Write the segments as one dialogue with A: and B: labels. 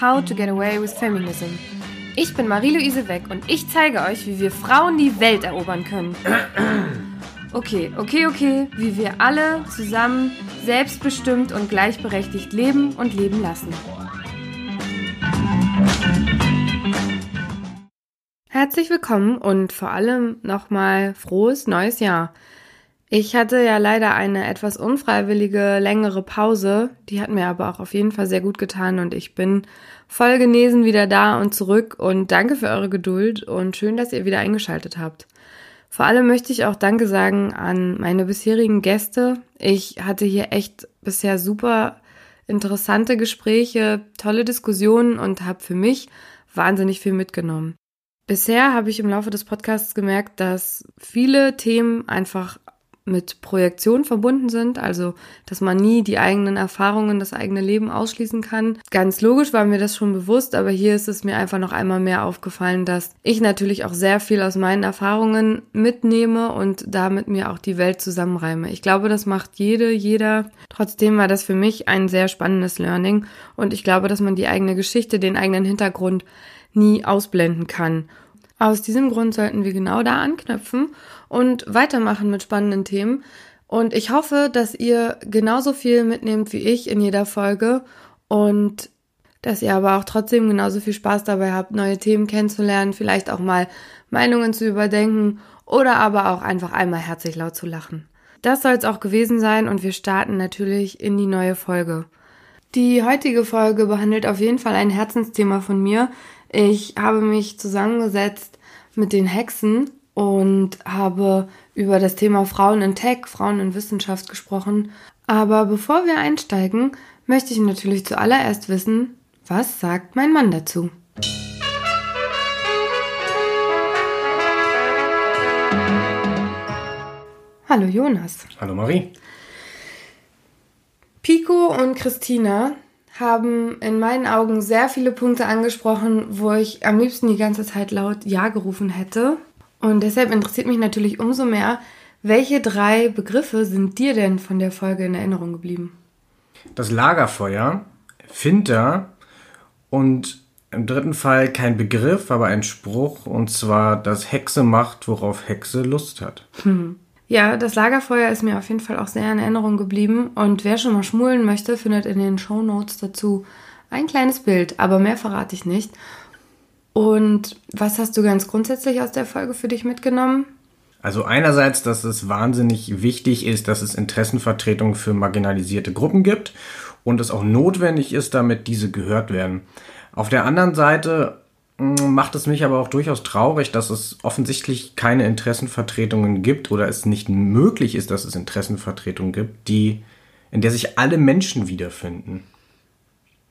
A: How to Get Away with Feminism. Ich bin Marie-Louise Weck und ich zeige euch, wie wir Frauen die Welt erobern können. Okay, okay, okay, wie wir alle zusammen selbstbestimmt und gleichberechtigt leben und leben lassen. Herzlich willkommen und vor allem nochmal frohes neues Jahr. Ich hatte ja leider eine etwas unfreiwillige längere Pause, die hat mir aber auch auf jeden Fall sehr gut getan und ich bin voll genesen wieder da und zurück und danke für eure Geduld und schön, dass ihr wieder eingeschaltet habt. Vor allem möchte ich auch Danke sagen an meine bisherigen Gäste. Ich hatte hier echt bisher super interessante Gespräche, tolle Diskussionen und habe für mich wahnsinnig viel mitgenommen. Bisher habe ich im Laufe des Podcasts gemerkt, dass viele Themen einfach mit Projektion verbunden sind, also dass man nie die eigenen Erfahrungen, das eigene Leben ausschließen kann. Ganz logisch war mir das schon bewusst, aber hier ist es mir einfach noch einmal mehr aufgefallen, dass ich natürlich auch sehr viel aus meinen Erfahrungen mitnehme und damit mir auch die Welt zusammenreime. Ich glaube, das macht jede, jeder. Trotzdem war das für mich ein sehr spannendes Learning und ich glaube, dass man die eigene Geschichte, den eigenen Hintergrund nie ausblenden kann. Aus diesem Grund sollten wir genau da anknüpfen und weitermachen mit spannenden Themen. Und ich hoffe, dass ihr genauso viel mitnehmt wie ich in jeder Folge und dass ihr aber auch trotzdem genauso viel Spaß dabei habt, neue Themen kennenzulernen, vielleicht auch mal Meinungen zu überdenken oder aber auch einfach einmal herzlich laut zu lachen. Das soll es auch gewesen sein und wir starten natürlich in die neue Folge. Die heutige Folge behandelt auf jeden Fall ein Herzensthema von mir. Ich habe mich zusammengesetzt mit den Hexen und habe über das Thema Frauen in Tech, Frauen in Wissenschaft gesprochen. Aber bevor wir einsteigen, möchte ich natürlich zuallererst wissen, was sagt mein Mann dazu? Hallo Jonas.
B: Hallo Marie.
A: Pico und Christina haben in meinen Augen sehr viele Punkte angesprochen, wo ich am liebsten die ganze Zeit laut Ja gerufen hätte. Und deshalb interessiert mich natürlich umso mehr, welche drei Begriffe sind dir denn von der Folge in Erinnerung geblieben?
B: Das Lagerfeuer, Finter und im dritten Fall kein Begriff, aber ein Spruch, und zwar, dass Hexe macht, worauf Hexe Lust hat.
A: Hm. Ja, das Lagerfeuer ist mir auf jeden Fall auch sehr in Erinnerung geblieben. Und wer schon mal schmulen möchte, findet in den Show Notes dazu ein kleines Bild, aber mehr verrate ich nicht. Und was hast du ganz grundsätzlich aus der Folge für dich mitgenommen?
B: Also einerseits, dass es wahnsinnig wichtig ist, dass es Interessenvertretung für marginalisierte Gruppen gibt und es auch notwendig ist, damit diese gehört werden. Auf der anderen Seite mm, macht es mich aber auch durchaus traurig, dass es offensichtlich keine Interessenvertretungen gibt oder es nicht möglich ist, dass es Interessenvertretungen gibt, die in der sich alle Menschen wiederfinden.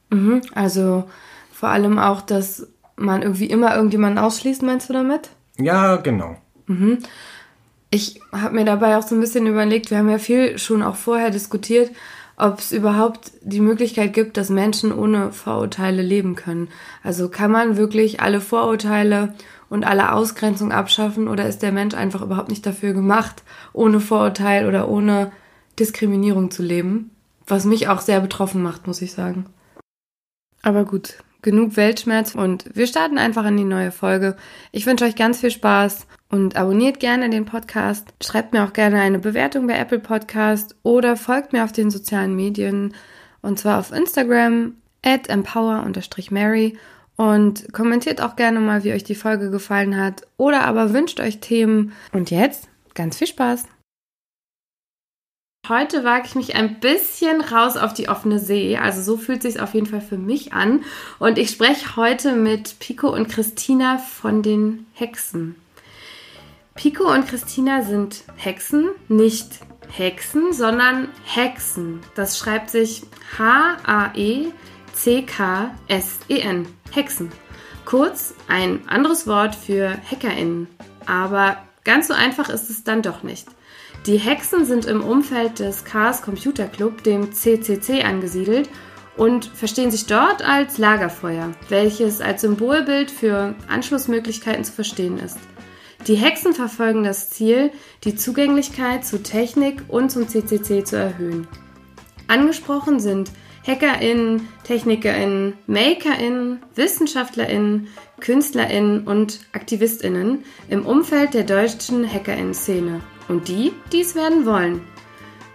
A: Mhm, also vor allem auch, dass man irgendwie immer irgendjemanden ausschließt, meinst du damit?
B: Ja, genau.
A: Mhm. Ich habe mir dabei auch so ein bisschen überlegt, wir haben ja viel schon auch vorher diskutiert, ob es überhaupt die Möglichkeit gibt, dass Menschen ohne Vorurteile leben können. Also kann man wirklich alle Vorurteile und alle Ausgrenzung abschaffen oder ist der Mensch einfach überhaupt nicht dafür gemacht, ohne Vorurteil oder ohne Diskriminierung zu leben? Was mich auch sehr betroffen macht, muss ich sagen. Aber gut, genug Weltschmerz und wir starten einfach in die neue Folge. Ich wünsche euch ganz viel Spaß und abonniert gerne den Podcast. Schreibt mir auch gerne eine Bewertung bei Apple Podcast oder folgt mir auf den sozialen Medien und zwar auf Instagram at empower-mary und kommentiert auch gerne mal, wie euch die Folge gefallen hat oder aber wünscht euch Themen. Und jetzt ganz viel Spaß! Heute wage ich mich ein bisschen raus auf die offene See. Also so fühlt sich auf jeden Fall für mich an. Und ich spreche heute mit Pico und Christina von den Hexen. Pico und Christina sind Hexen, nicht Hexen, sondern Hexen. Das schreibt sich H-A-E-C-K-S-E-N. Hexen. Kurz ein anderes Wort für HackerInnen. Aber ganz so einfach ist es dann doch nicht. Die Hexen sind im Umfeld des Chaos Computer Club, dem CCC, angesiedelt und verstehen sich dort als Lagerfeuer, welches als Symbolbild für Anschlussmöglichkeiten zu verstehen ist. Die Hexen verfolgen das Ziel, die Zugänglichkeit zu Technik und zum CCC zu erhöhen. Angesprochen sind HackerInnen, TechnikerInnen, MakerInnen, WissenschaftlerInnen, KünstlerInnen und AktivistInnen im Umfeld der deutschen HackerInnen-Szene. Und die, die es werden wollen.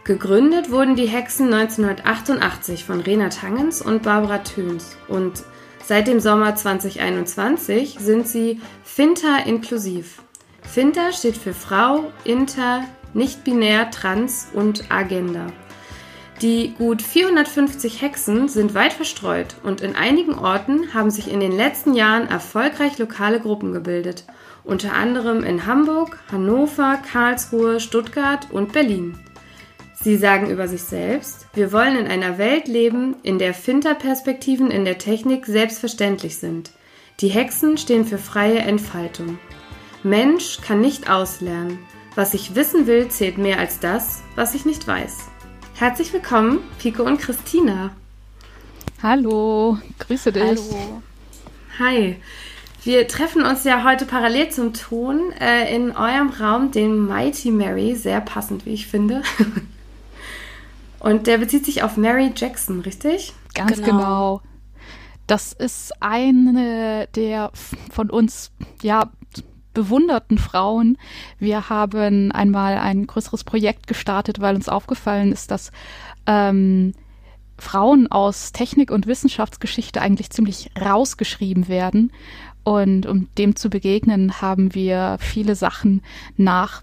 A: Gegründet wurden die Hexen 1988 von Rena Tangens und Barbara Töns und seit dem Sommer 2021 sind sie Finta inklusiv. Finta steht für Frau, Inter, nicht-binär, trans und Agenda. Die gut 450 Hexen sind weit verstreut und in einigen Orten haben sich in den letzten Jahren erfolgreich lokale Gruppen gebildet, unter anderem in Hamburg, Hannover, Karlsruhe, Stuttgart und Berlin. Sie sagen über sich selbst, wir wollen in einer Welt leben, in der Finterperspektiven in der Technik selbstverständlich sind. Die Hexen stehen für freie Entfaltung. Mensch kann nicht auslernen. Was ich wissen will, zählt mehr als das, was ich nicht weiß. Herzlich willkommen, Pico und Christina.
C: Hallo, grüße dich.
A: Hallo. Hi. Wir treffen uns ja heute parallel zum Ton äh, in eurem Raum, den Mighty Mary, sehr passend, wie ich finde. Und der bezieht sich auf Mary Jackson, richtig?
C: Ganz genau. genau. Das ist eine der von uns ja bewunderten Frauen. Wir haben einmal ein größeres Projekt gestartet, weil uns aufgefallen ist, dass ähm, Frauen aus Technik und Wissenschaftsgeschichte eigentlich ziemlich rausgeschrieben werden. Und um dem zu begegnen, haben wir viele Sachen nach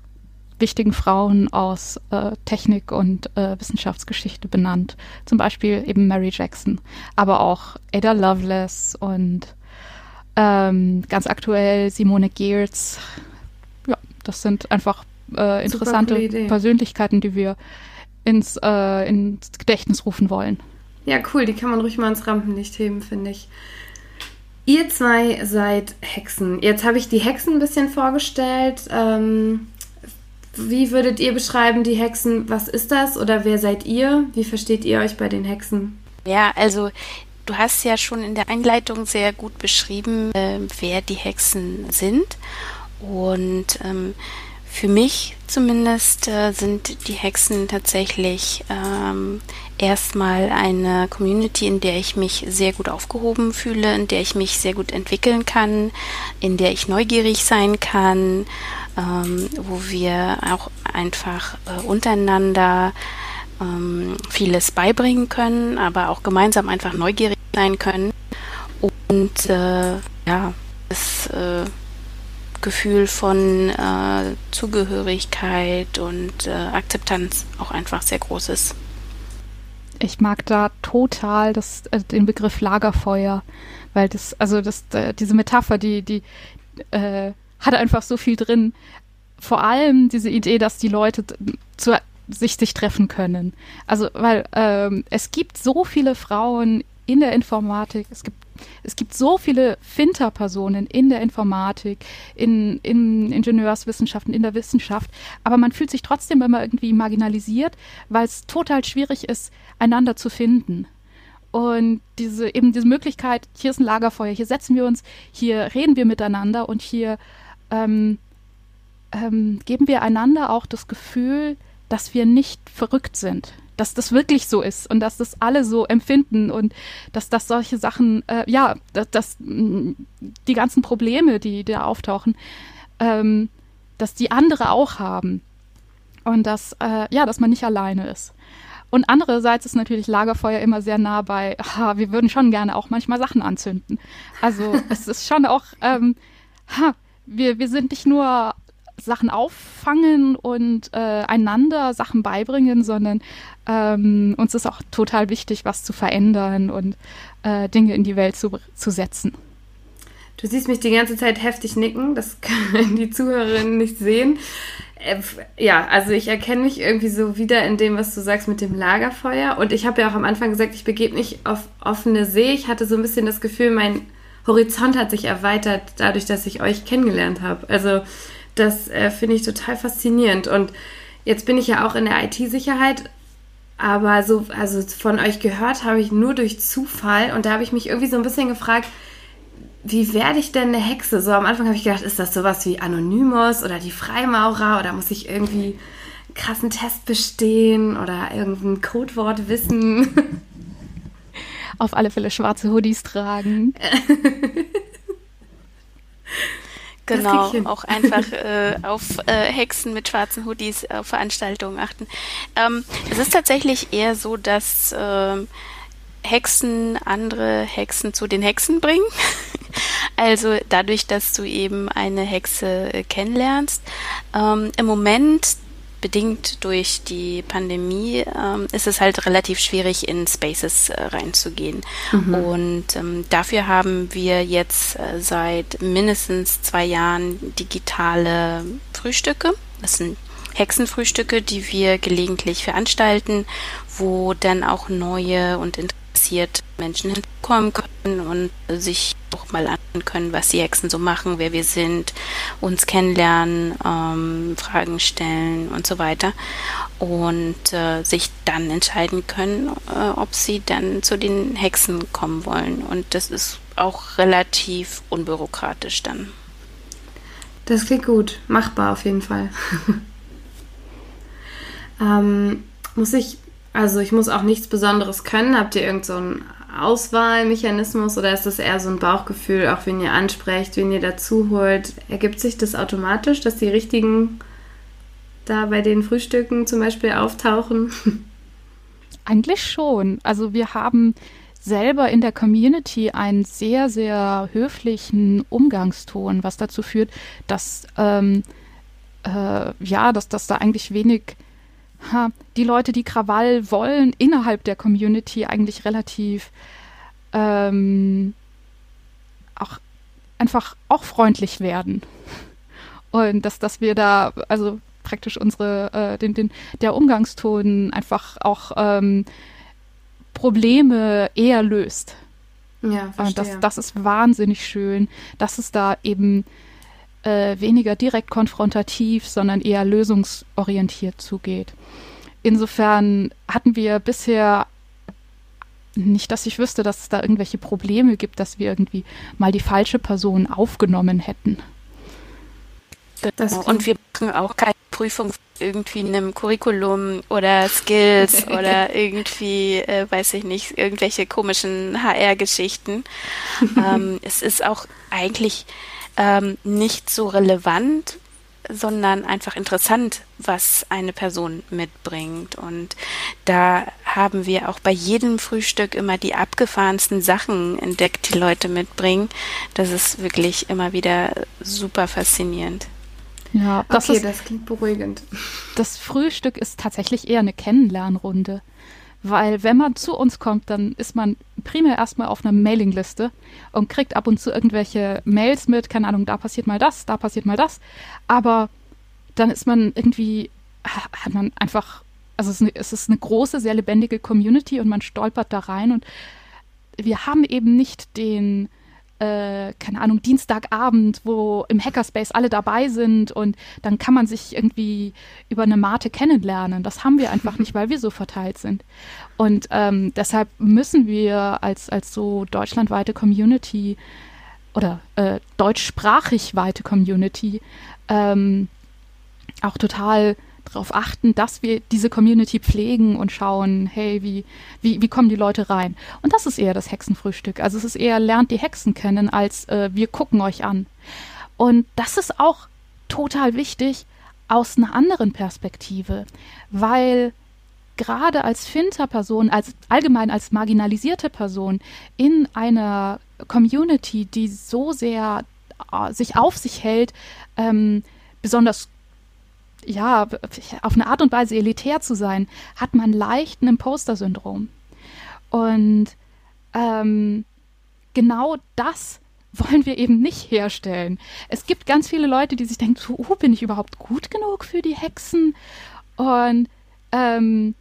C: wichtigen Frauen aus äh, Technik und äh, Wissenschaftsgeschichte benannt. Zum Beispiel eben Mary Jackson, aber auch Ada Lovelace und ähm, ganz aktuell Simone Geertz. Ja, das sind einfach äh, interessante Persönlichkeiten, die wir ins, äh, ins Gedächtnis rufen wollen.
A: Ja, cool, die kann man ruhig mal ins Rampenlicht heben, finde ich. Ihr zwei seid Hexen. Jetzt habe ich die Hexen ein bisschen vorgestellt. Ähm, wie würdet ihr beschreiben, die Hexen? Was ist das oder wer seid ihr? Wie versteht ihr euch bei den Hexen?
D: Ja, also du hast ja schon in der Einleitung sehr gut beschrieben, äh, wer die Hexen sind. Und ähm, für mich zumindest äh, sind die Hexen tatsächlich ähm, erstmal eine Community, in der ich mich sehr gut aufgehoben fühle, in der ich mich sehr gut entwickeln kann, in der ich neugierig sein kann, ähm, wo wir auch einfach äh, untereinander ähm, vieles beibringen können, aber auch gemeinsam einfach neugierig sein können und äh, ja, das äh, Gefühl von äh, Zugehörigkeit und äh, Akzeptanz auch einfach sehr groß ist.
C: Ich mag da total das, äh, den Begriff Lagerfeuer, weil das, also das, äh, diese Metapher, die, die äh, hat einfach so viel drin. Vor allem diese Idee, dass die Leute zu, sich sich treffen können. Also, weil ähm, es gibt so viele Frauen in der Informatik, es gibt es gibt so viele Finter-Personen in der Informatik, in, in Ingenieurswissenschaften, in der Wissenschaft, aber man fühlt sich trotzdem immer irgendwie marginalisiert, weil es total schwierig ist, einander zu finden. Und diese, eben diese Möglichkeit, hier ist ein Lagerfeuer, hier setzen wir uns, hier reden wir miteinander und hier ähm, ähm, geben wir einander auch das Gefühl, dass wir nicht verrückt sind, dass das wirklich so ist und dass das alle so empfinden und dass das solche Sachen, äh, ja, dass, dass die ganzen Probleme, die da auftauchen, ähm, dass die andere auch haben und dass, äh, ja, dass man nicht alleine ist. Und andererseits ist natürlich Lagerfeuer immer sehr nah bei, ha, wir würden schon gerne auch manchmal Sachen anzünden. Also es ist schon auch, ähm, ha, wir, wir sind nicht nur Sachen auffangen und äh, einander Sachen beibringen, sondern ähm, uns ist auch total wichtig, was zu verändern und äh, Dinge in die Welt zu, zu setzen.
A: Du siehst mich die ganze Zeit heftig nicken, das können die Zuhörerinnen nicht sehen. Äh, ja, also ich erkenne mich irgendwie so wieder in dem, was du sagst mit dem Lagerfeuer. Und ich habe ja auch am Anfang gesagt, ich begebe mich auf offene See. Ich hatte so ein bisschen das Gefühl, mein Horizont hat sich erweitert dadurch, dass ich euch kennengelernt habe. Also das äh, finde ich total faszinierend. Und jetzt bin ich ja auch in der IT-Sicherheit, aber so, also von euch gehört habe ich nur durch Zufall. Und da habe ich mich irgendwie so ein bisschen gefragt, wie werde ich denn eine Hexe? So am Anfang habe ich gedacht, ist das sowas wie Anonymous oder die Freimaurer oder muss ich irgendwie krassen Test bestehen oder irgendein Codewort wissen.
C: Auf alle Fälle schwarze Hoodies tragen.
D: Genau, auch einfach äh, auf äh, Hexen mit schwarzen Hoodies auf Veranstaltungen achten. Ähm, es ist tatsächlich eher so, dass äh, Hexen andere Hexen zu den Hexen bringen. also dadurch, dass du eben eine Hexe äh, kennenlernst. Ähm, Im Moment bedingt durch die Pandemie ähm, ist es halt relativ schwierig, in Spaces äh, reinzugehen. Mhm. Und ähm, dafür haben wir jetzt äh, seit mindestens zwei Jahren digitale Frühstücke. Das sind Hexenfrühstücke, die wir gelegentlich veranstalten, wo dann auch neue und interessierte Menschen hinkommen können und sich auch mal anschauen können, was die Hexen so machen, wer wir sind, uns kennenlernen, ähm, Fragen stellen und so weiter und äh, sich dann entscheiden können, äh, ob sie dann zu den Hexen kommen wollen. Und das ist auch relativ unbürokratisch dann.
A: Das klingt gut, machbar auf jeden Fall. ähm, muss ich, also ich muss auch nichts Besonderes können. Habt ihr irgend so Auswahlmechanismus oder ist das eher so ein Bauchgefühl, auch wenn ihr ansprecht, wen ihr dazu holt? Ergibt sich das automatisch, dass die richtigen da bei den Frühstücken zum Beispiel auftauchen?
C: Eigentlich schon. Also wir haben selber in der Community einen sehr, sehr höflichen Umgangston, was dazu führt, dass ähm, äh, ja, dass, dass da eigentlich wenig ha, die Leute, die Krawall wollen, innerhalb der Community eigentlich relativ ähm, auch einfach auch freundlich werden. Und dass, dass wir da, also praktisch unsere, äh, den, den, der Umgangston einfach auch ähm, Probleme eher löst.
A: Ja, verstehe.
C: Und das, das ist wahnsinnig schön, dass es da eben äh, weniger direkt konfrontativ, sondern eher lösungsorientiert zugeht. Insofern hatten wir bisher nicht, dass ich wüsste, dass es da irgendwelche Probleme gibt, dass wir irgendwie mal die falsche Person aufgenommen hätten.
D: Genau. Und wir machen auch keine Prüfung irgendwie in einem Curriculum oder Skills oder irgendwie, äh, weiß ich nicht, irgendwelche komischen HR-Geschichten. ähm, es ist auch eigentlich ähm, nicht so relevant, sondern einfach interessant, was eine Person mitbringt. Und da haben wir auch bei jedem Frühstück immer die abgefahrensten Sachen entdeckt, die Leute mitbringen. Das ist wirklich immer wieder super faszinierend.
C: Ja, das,
A: okay,
C: ist,
A: das klingt beruhigend.
C: Das Frühstück ist tatsächlich eher eine Kennenlernrunde. Weil wenn man zu uns kommt, dann ist man primär erstmal auf einer Mailingliste und kriegt ab und zu irgendwelche Mails mit, keine Ahnung, da passiert mal das, da passiert mal das. Aber dann ist man irgendwie, hat man einfach, also es ist, eine, große, sehr lebendige Community und man stolpert da rein und wir haben eben nicht den, äh, keine Ahnung, Dienstagabend, wo im Hackerspace alle dabei sind und dann kann man sich irgendwie über eine Mate kennenlernen. Das haben wir einfach nicht, weil wir so verteilt sind. Und ähm, deshalb müssen wir als, als so deutschlandweite Community oder äh, deutschsprachig weite Community ähm, auch total darauf achten, dass wir diese Community pflegen und schauen, hey, wie, wie, wie kommen die Leute rein? Und das ist eher das Hexenfrühstück. Also es ist eher, lernt die Hexen kennen, als äh, wir gucken euch an. Und das ist auch total wichtig aus einer anderen Perspektive, weil gerade als Finter-Person, als allgemein als marginalisierte Person in einer Community, die so sehr äh, sich auf sich hält, ähm, besonders ja, auf eine Art und Weise elitär zu sein, hat man leicht ein Imposter-Syndrom. Und ähm, genau das wollen wir eben nicht herstellen. Es gibt ganz viele Leute, die sich denken, oh, bin ich überhaupt gut genug für die Hexen? Und ähm,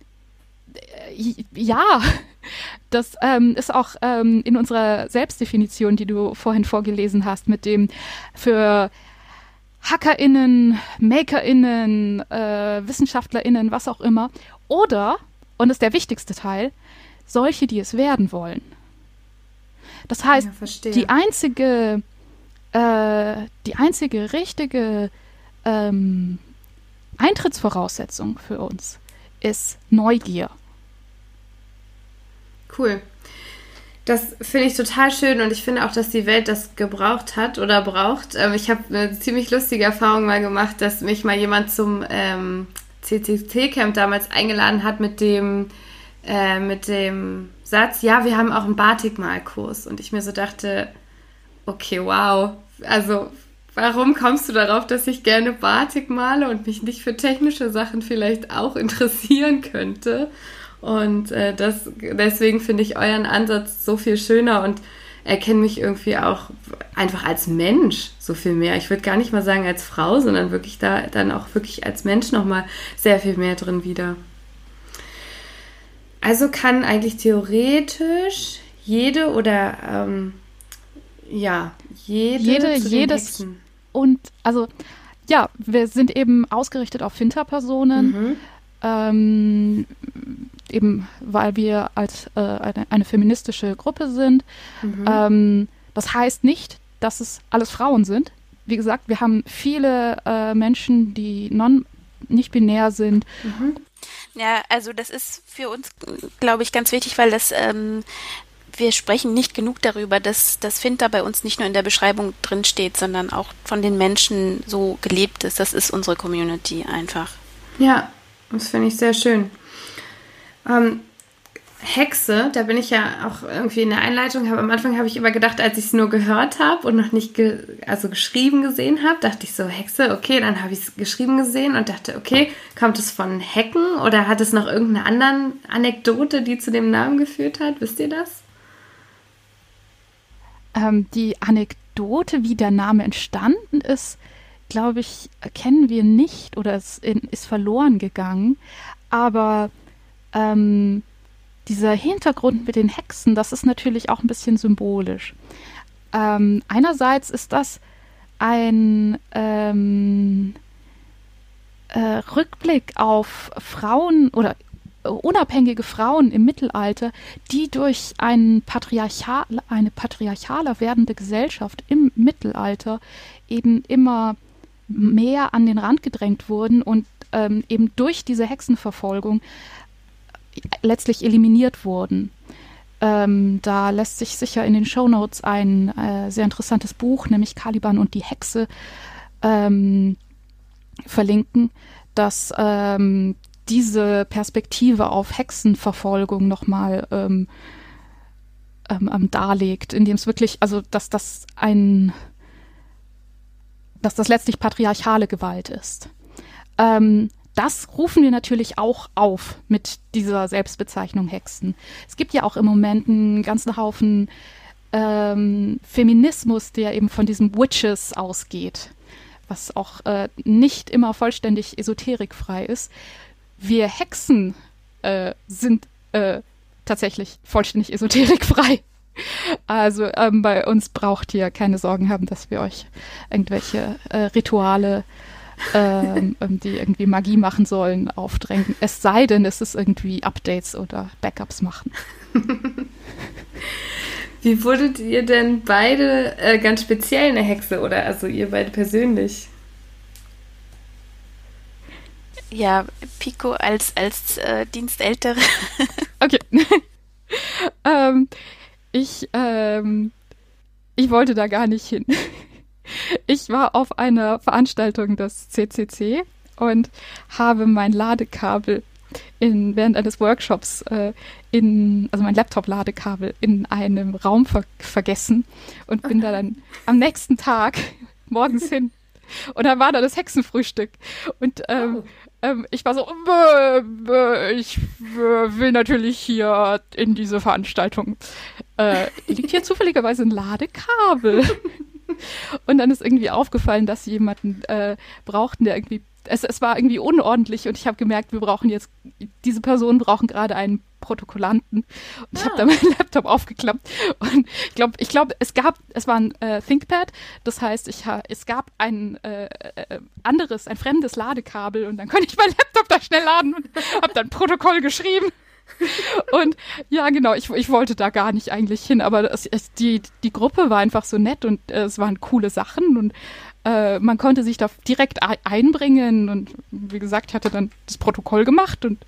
C: ja, das ähm, ist auch ähm, in unserer Selbstdefinition, die du vorhin vorgelesen hast, mit dem für HackerInnen, MakerInnen, äh, WissenschaftlerInnen, was auch immer. Oder, und das ist der wichtigste Teil, solche, die es werden wollen. Das heißt, ja, die einzige, äh, die einzige richtige ähm, Eintrittsvoraussetzung für uns ist Neugier.
A: Cool. Das finde ich total schön und ich finde auch, dass die Welt das gebraucht hat oder braucht. Ähm, ich habe eine ziemlich lustige Erfahrung mal gemacht, dass mich mal jemand zum ähm, CCC-Camp damals eingeladen hat mit dem, äh, mit dem Satz, ja, wir haben auch einen Batikmalkurs. Und ich mir so dachte, okay, wow. Also, warum kommst du darauf, dass ich gerne Batik male und mich nicht für technische Sachen vielleicht auch interessieren könnte? Und äh, das, deswegen finde ich euren Ansatz so viel schöner und erkenne mich irgendwie auch einfach als Mensch so viel mehr. Ich würde gar nicht mal sagen als Frau, sondern wirklich da dann auch wirklich als Mensch nochmal sehr viel mehr drin wieder. Also kann eigentlich theoretisch jede oder ähm, ja, jede,
C: jede jedes und also ja, wir sind eben ausgerichtet auf Finterpersonen. Mhm. Ähm, eben weil wir als äh, eine, eine, feministische Gruppe sind. Mhm. Ähm, das heißt nicht, dass es alles Frauen sind. Wie gesagt, wir haben viele äh, Menschen, die non nicht binär sind.
D: Mhm. Ja, also das ist für uns, glaube ich, ganz wichtig, weil das ähm, wir sprechen nicht genug darüber, dass das Finter bei uns nicht nur in der Beschreibung drin steht, sondern auch von den Menschen so gelebt ist. Das ist unsere Community einfach.
A: Ja, das finde ich sehr schön. Ähm, Hexe, da bin ich ja auch irgendwie in der Einleitung, aber am Anfang habe ich immer gedacht, als ich es nur gehört habe und noch nicht ge also geschrieben gesehen habe, dachte ich so, Hexe, okay, dann habe ich es geschrieben gesehen und dachte, okay, kommt es von Hecken oder hat es noch irgendeine andere Anekdote, die zu dem Namen geführt hat? Wisst ihr das?
C: Ähm, die Anekdote, wie der Name entstanden ist, glaube ich, kennen wir nicht oder es ist verloren gegangen. Aber ähm, dieser Hintergrund mit den Hexen, das ist natürlich auch ein bisschen symbolisch. Ähm, einerseits ist das ein ähm, äh, Rückblick auf Frauen oder unabhängige Frauen im Mittelalter, die durch ein Patriarchal, eine patriarchaler werdende Gesellschaft im Mittelalter eben immer mehr an den Rand gedrängt wurden und ähm, eben durch diese Hexenverfolgung letztlich eliminiert wurden. Ähm, da lässt sich sicher in den Show Notes ein äh, sehr interessantes Buch, nämlich Caliban und die Hexe, ähm, verlinken, das ähm, diese Perspektive auf Hexenverfolgung nochmal ähm, ähm, darlegt, indem es wirklich, also dass das ein, dass das letztlich patriarchale Gewalt ist. Ähm, das rufen wir natürlich auch auf mit dieser Selbstbezeichnung Hexen. Es gibt ja auch im Moment einen ganzen Haufen ähm, Feminismus, der eben von diesem Witches ausgeht, was auch äh, nicht immer vollständig esoterikfrei ist. Wir Hexen äh, sind äh, tatsächlich vollständig esoterikfrei. Also ähm, bei uns braucht ihr keine Sorgen haben, dass wir euch irgendwelche äh, Rituale ähm, ähm, die irgendwie Magie machen sollen, aufdrängen. Es sei denn, es ist irgendwie Updates oder Backups machen.
A: Wie wurdet ihr denn beide äh, ganz speziell eine Hexe oder also ihr beide persönlich?
D: Ja, Pico als, als äh, Dienstältere.
C: okay. ähm, ich, ähm, ich wollte da gar nicht hin. Ich war auf einer Veranstaltung des CCC und habe mein Ladekabel in, während eines Workshops äh, in, also mein Laptop-Ladekabel in einem Raum ver vergessen und bin da dann am nächsten Tag morgens hin. Und dann war da das Hexenfrühstück. Und ähm, oh. ähm, ich war so, bäh, bäh, ich bäh, will natürlich hier in diese Veranstaltung. Äh, liegt hier zufälligerweise ein Ladekabel. Und dann ist irgendwie aufgefallen, dass sie jemanden äh, brauchten, der irgendwie es, es war irgendwie unordentlich und ich habe gemerkt, wir brauchen jetzt, diese Personen brauchen gerade einen Protokollanten. Und ich ah. habe da meinen Laptop aufgeklappt und ich glaube, ich glaube, es gab, es war ein äh, ThinkPad, das heißt, ich es gab ein äh, äh, anderes, ein fremdes Ladekabel und dann konnte ich meinen Laptop da schnell laden und habe dann Protokoll geschrieben. und ja, genau, ich, ich wollte da gar nicht eigentlich hin, aber es, es, die, die Gruppe war einfach so nett und äh, es waren coole Sachen und äh, man konnte sich da direkt einbringen und wie gesagt, ich hatte dann das Protokoll gemacht und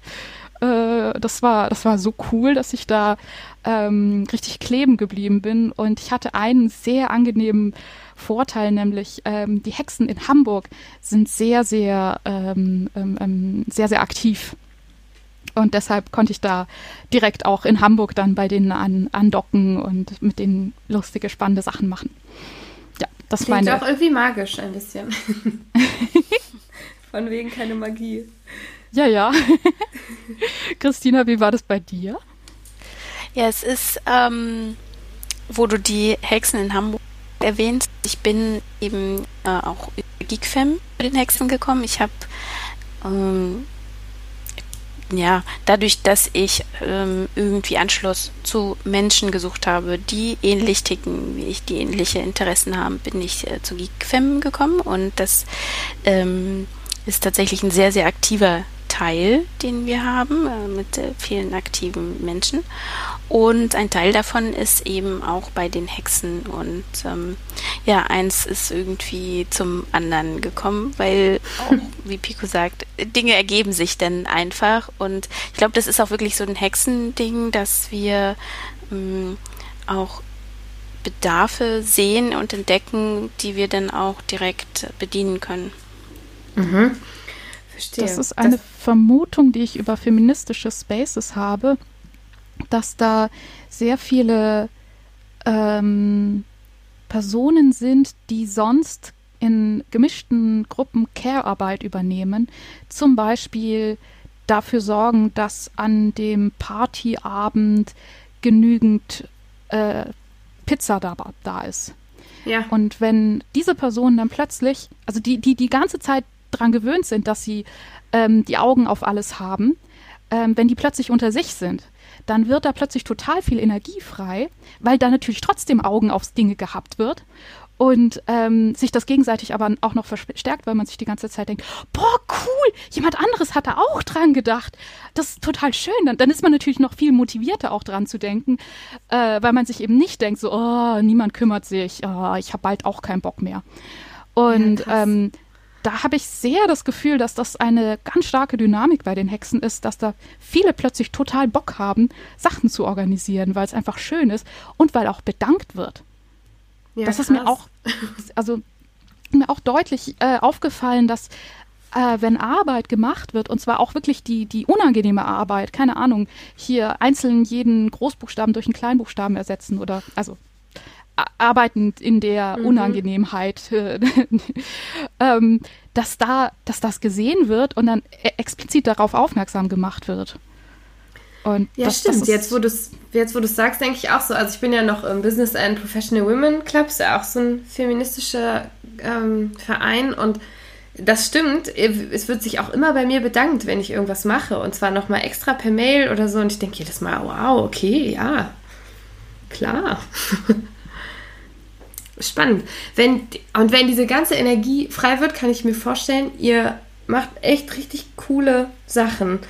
C: äh, das war, das war so cool, dass ich da ähm, richtig kleben geblieben bin. Und ich hatte einen sehr angenehmen Vorteil, nämlich ähm, die Hexen in Hamburg sind sehr, sehr, ähm, ähm, ähm, sehr, sehr aktiv. Und deshalb konnte ich da direkt auch in Hamburg dann bei denen an, andocken und mit denen lustige, spannende Sachen machen. Ja, das
A: Klingt
C: meine.
A: auch irgendwie magisch ein bisschen. Von wegen keine Magie.
C: Ja, ja. Christina, wie war das bei dir?
D: Ja, es ist, ähm, wo du die Hexen in Hamburg erwähnst. Ich bin eben äh, auch über Geekfem bei den Hexen gekommen. Ich habe ähm, ja, dadurch, dass ich ähm, irgendwie Anschluss zu Menschen gesucht habe, die ähnlich ticken wie ich, die ähnliche Interessen haben, bin ich äh, zu Geekfem gekommen und das ähm, ist tatsächlich ein sehr, sehr aktiver Teil, den wir haben, äh, mit äh, vielen aktiven Menschen. Und ein Teil davon ist eben auch bei den Hexen. Und ähm, ja, eins ist irgendwie zum anderen gekommen, weil auch, wie Pico sagt, Dinge ergeben sich dann einfach. Und ich glaube, das ist auch wirklich so ein Hexending, dass wir ähm, auch Bedarfe sehen und entdecken, die wir dann auch direkt bedienen können.
C: Mhm. Verstehe. Das ist eine das Vermutung, die ich über feministische Spaces habe, dass da sehr viele ähm, Personen sind, die sonst in gemischten Gruppen Care-Arbeit übernehmen. Zum Beispiel dafür sorgen, dass an dem Partyabend genügend äh, Pizza da, da ist. Ja. Und wenn diese Personen dann plötzlich, also die, die die ganze Zeit daran gewöhnt sind, dass sie ähm, die Augen auf alles haben, ähm, wenn die plötzlich unter sich sind, dann wird da plötzlich total viel Energie frei, weil da natürlich trotzdem Augen aufs Dinge gehabt wird und ähm, sich das gegenseitig aber auch noch verstärkt, weil man sich die ganze Zeit denkt, boah, cool, jemand anderes hat da auch dran gedacht. Das ist total schön. Dann, dann ist man natürlich noch viel motivierter auch dran zu denken, äh, weil man sich eben nicht denkt, so, oh, niemand kümmert sich, oh, ich habe bald auch keinen Bock mehr. Und ja, ähm, da habe ich sehr das Gefühl, dass das eine ganz starke Dynamik bei den Hexen ist, dass da viele plötzlich total Bock haben, Sachen zu organisieren, weil es einfach schön ist und weil auch bedankt wird. Ja, das krass. ist mir auch, also mir auch deutlich äh, aufgefallen, dass äh, wenn Arbeit gemacht wird, und zwar auch wirklich die, die unangenehme Arbeit, keine Ahnung, hier einzeln jeden Großbuchstaben durch einen Kleinbuchstaben ersetzen oder, also arbeitend in der mhm. Unangenehmheit, ähm, dass da, dass das gesehen wird und dann e-, explizit darauf aufmerksam gemacht wird.
A: Und ja, das, stimmt. Das jetzt, wo du es jetzt, wo du sagst, denke ich auch so. Also ich bin ja noch im Business and Professional Women Club, ist ja auch so ein feministischer ähm, Verein und das stimmt. Es wird sich auch immer bei mir bedankt, wenn ich irgendwas mache. Und zwar nochmal extra per Mail oder so. Und ich denke jedes Mal, wow, okay, ja, klar. Spannend. Wenn, und wenn diese ganze Energie frei wird, kann ich mir vorstellen, ihr macht echt richtig coole Sachen.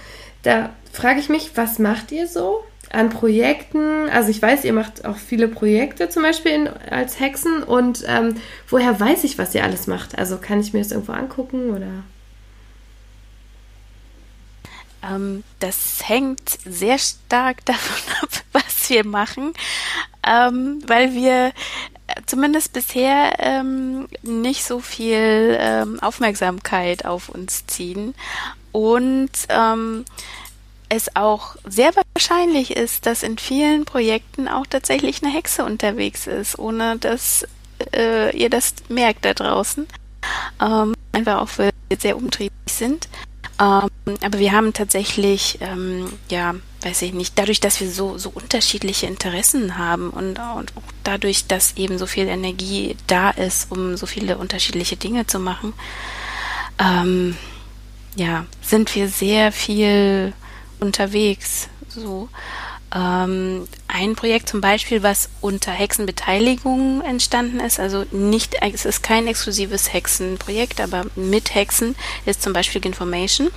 A: Da frage ich mich, was macht ihr so an Projekten? Also ich weiß, ihr macht auch viele Projekte zum Beispiel in, als Hexen und ähm, woher weiß ich, was ihr alles macht? Also kann ich mir das irgendwo angucken oder?
D: Ähm, das hängt sehr stark davon ab, was wir machen, ähm, weil wir zumindest bisher ähm, nicht so viel ähm, Aufmerksamkeit auf uns ziehen und ähm, es auch sehr wahrscheinlich ist, dass in vielen Projekten auch tatsächlich eine Hexe unterwegs ist, ohne dass äh, ihr das merkt da draußen. Ähm, einfach auch, weil wir sehr umtriebig sind. Ähm, aber wir haben tatsächlich, ähm, ja, weiß ich nicht, dadurch, dass wir so, so unterschiedliche Interessen haben und, und auch dadurch, dass eben so viel Energie da ist, um so viele unterschiedliche Dinge zu machen, ähm, ja, sind wir sehr viel unterwegs. So. Ähm, ein Projekt zum Beispiel, was unter Hexenbeteiligung entstanden ist, also nicht, es ist kein exklusives Hexenprojekt, aber mit Hexen ist zum Beispiel Information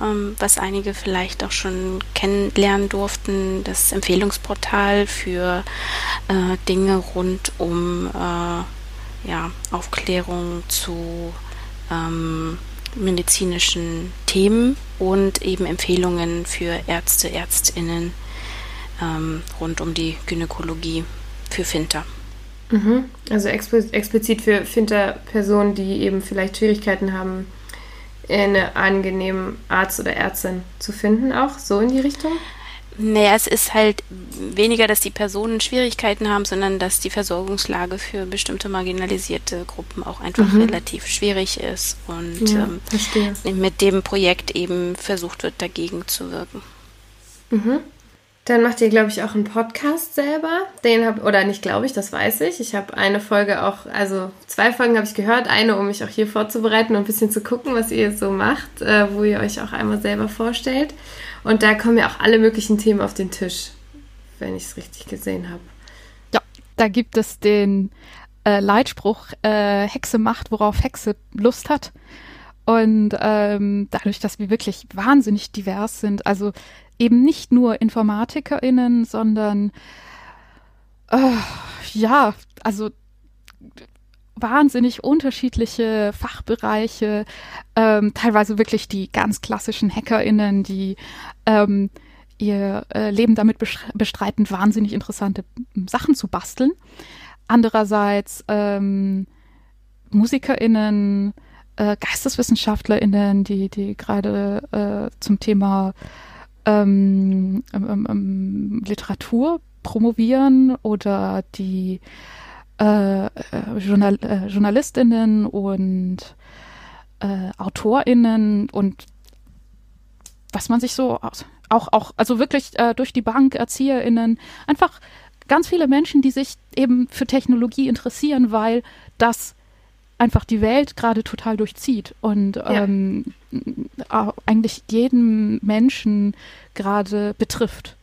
D: ähm, was einige vielleicht auch schon kennenlernen durften, das Empfehlungsportal für äh, Dinge rund um äh, ja, Aufklärung zu ähm, medizinischen Themen und eben Empfehlungen für Ärzte, Ärztinnen ähm, rund um die Gynäkologie für Finter.
A: Mhm. Also explizit für Finter-Personen, die eben vielleicht Schwierigkeiten haben, einen angenehmen Arzt oder Ärztin zu finden, auch so in die Richtung?
D: Naja, es ist halt weniger, dass die Personen Schwierigkeiten haben, sondern dass die Versorgungslage für bestimmte marginalisierte Gruppen auch einfach mhm. relativ schwierig ist und ja, ähm, mit dem Projekt eben versucht wird, dagegen zu wirken.
A: Mhm. Dann macht ihr, glaube ich, auch einen Podcast selber. Den habe oder nicht, glaube ich, das weiß ich. Ich habe eine Folge auch, also zwei Folgen habe ich gehört. Eine, um mich auch hier vorzubereiten und ein bisschen zu gucken, was ihr so macht, äh, wo ihr euch auch einmal selber vorstellt. Und da kommen ja auch alle möglichen Themen auf den Tisch, wenn ich es richtig gesehen habe.
C: Ja, da gibt es den äh, Leitspruch, äh, Hexe macht, worauf Hexe Lust hat. Und ähm, dadurch, dass wir wirklich wahnsinnig divers sind, also eben nicht nur InformatikerInnen, sondern äh, ja, also wahnsinnig unterschiedliche Fachbereiche, ähm, teilweise wirklich die ganz klassischen HackerInnen, die ähm, ihr äh, Leben damit bestreiten, wahnsinnig interessante Sachen zu basteln. Andererseits ähm, MusikerInnen, äh, GeisteswissenschaftlerInnen, die, die gerade äh, zum Thema ähm, ähm, ähm, Literatur promovieren oder die äh, äh, Journal äh, Journalistinnen und äh, AutorInnen und was man sich so auch, auch, also wirklich äh, durch die Bank, ErzieherInnen, einfach ganz viele Menschen, die sich eben für Technologie interessieren, weil das einfach die Welt gerade total durchzieht und ja. ähm, eigentlich jeden Menschen gerade betrifft.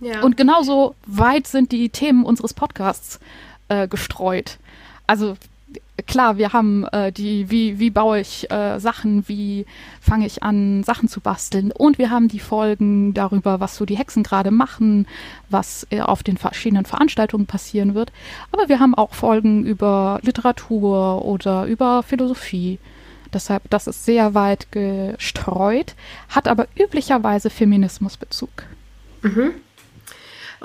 C: Ja. Und genauso weit sind die Themen unseres Podcasts äh, gestreut. Also klar, wir haben äh, die, wie, wie baue ich äh, Sachen, wie fange ich an, Sachen zu basteln. Und wir haben die Folgen darüber, was so die Hexen gerade machen, was äh, auf den verschiedenen Veranstaltungen passieren wird. Aber wir haben auch Folgen über Literatur oder über Philosophie. Deshalb, das ist sehr weit gestreut, hat aber üblicherweise Feminismusbezug.
A: Mhm.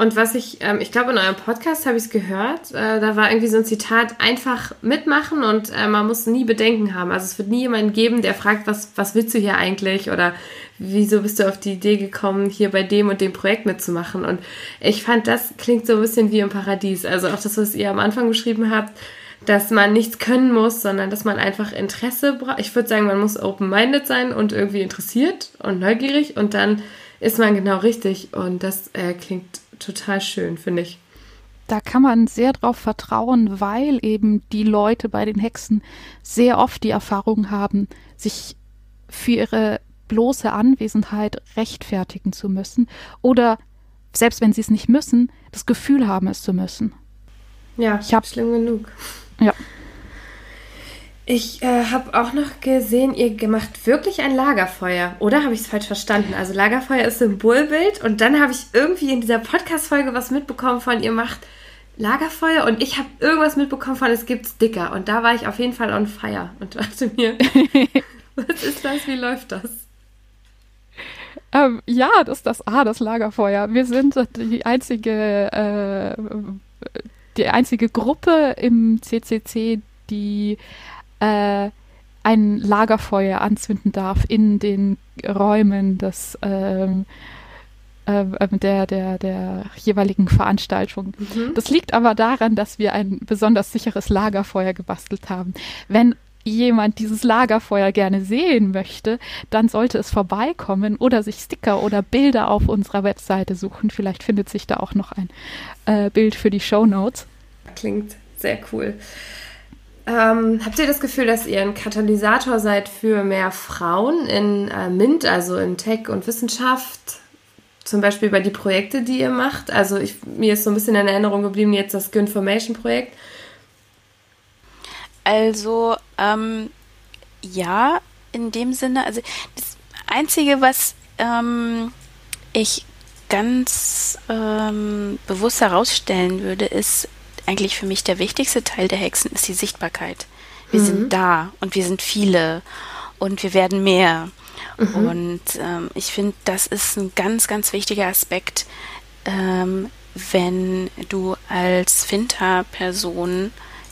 A: Und was ich, ähm, ich glaube, in eurem Podcast habe ich es gehört, äh, da war irgendwie so ein Zitat, einfach mitmachen und äh, man muss nie Bedenken haben. Also es wird nie jemanden geben, der fragt, was, was willst du hier eigentlich oder wieso bist du auf die Idee gekommen, hier bei dem und dem Projekt mitzumachen. Und ich fand, das klingt so ein bisschen wie im Paradies. Also auch das, was ihr am Anfang beschrieben habt, dass man nichts können muss, sondern dass man einfach Interesse braucht. Ich würde sagen, man muss open-minded sein und irgendwie interessiert und neugierig und dann ist man genau richtig. Und das äh, klingt total schön, finde ich.
C: Da kann man sehr drauf vertrauen, weil eben die Leute bei den Hexen sehr oft die Erfahrung haben, sich für ihre bloße Anwesenheit rechtfertigen zu müssen oder selbst wenn sie es nicht müssen, das Gefühl haben, es zu müssen.
A: Ja, ich habe schlimm genug.
C: Ja.
A: Ich äh, habe auch noch gesehen, ihr macht wirklich ein Lagerfeuer. Oder habe ich es falsch verstanden? Also Lagerfeuer ist Symbolbild und dann habe ich irgendwie in dieser Podcast-Folge was mitbekommen von, ihr macht Lagerfeuer und ich habe irgendwas mitbekommen von, es gibt Sticker. Und da war ich auf jeden Fall on fire und dachte mir, was ist das? Wie läuft das?
C: Ähm, ja, das ist das A, das Lagerfeuer. Wir sind die einzige, äh, die einzige Gruppe im CCC, die äh, ein Lagerfeuer anzünden darf in den Räumen des ähm, äh, der, der, der jeweiligen Veranstaltung. Mhm. Das liegt aber daran, dass wir ein besonders sicheres Lagerfeuer gebastelt haben. Wenn jemand dieses Lagerfeuer gerne sehen möchte, dann sollte es vorbeikommen oder sich Sticker oder Bilder auf unserer Webseite suchen. Vielleicht findet sich da auch noch ein äh, Bild für die Show Notes.
A: Klingt sehr cool. Ähm, habt ihr das Gefühl, dass ihr ein Katalysator seid für mehr Frauen in äh, MINT, also in Tech und Wissenschaft? Zum Beispiel über die Projekte, die ihr macht. Also ich, mir ist so ein bisschen in Erinnerung geblieben jetzt das Ginformation-Projekt.
D: Also ähm, ja, in dem Sinne. Also das Einzige, was ähm, ich ganz ähm, bewusst herausstellen würde, ist eigentlich für mich der wichtigste Teil der Hexen ist die Sichtbarkeit. Wir mhm. sind da und wir sind viele und wir werden mehr. Mhm. Und ähm, ich finde, das ist ein ganz, ganz wichtiger Aspekt, ähm, wenn du als Finta-Person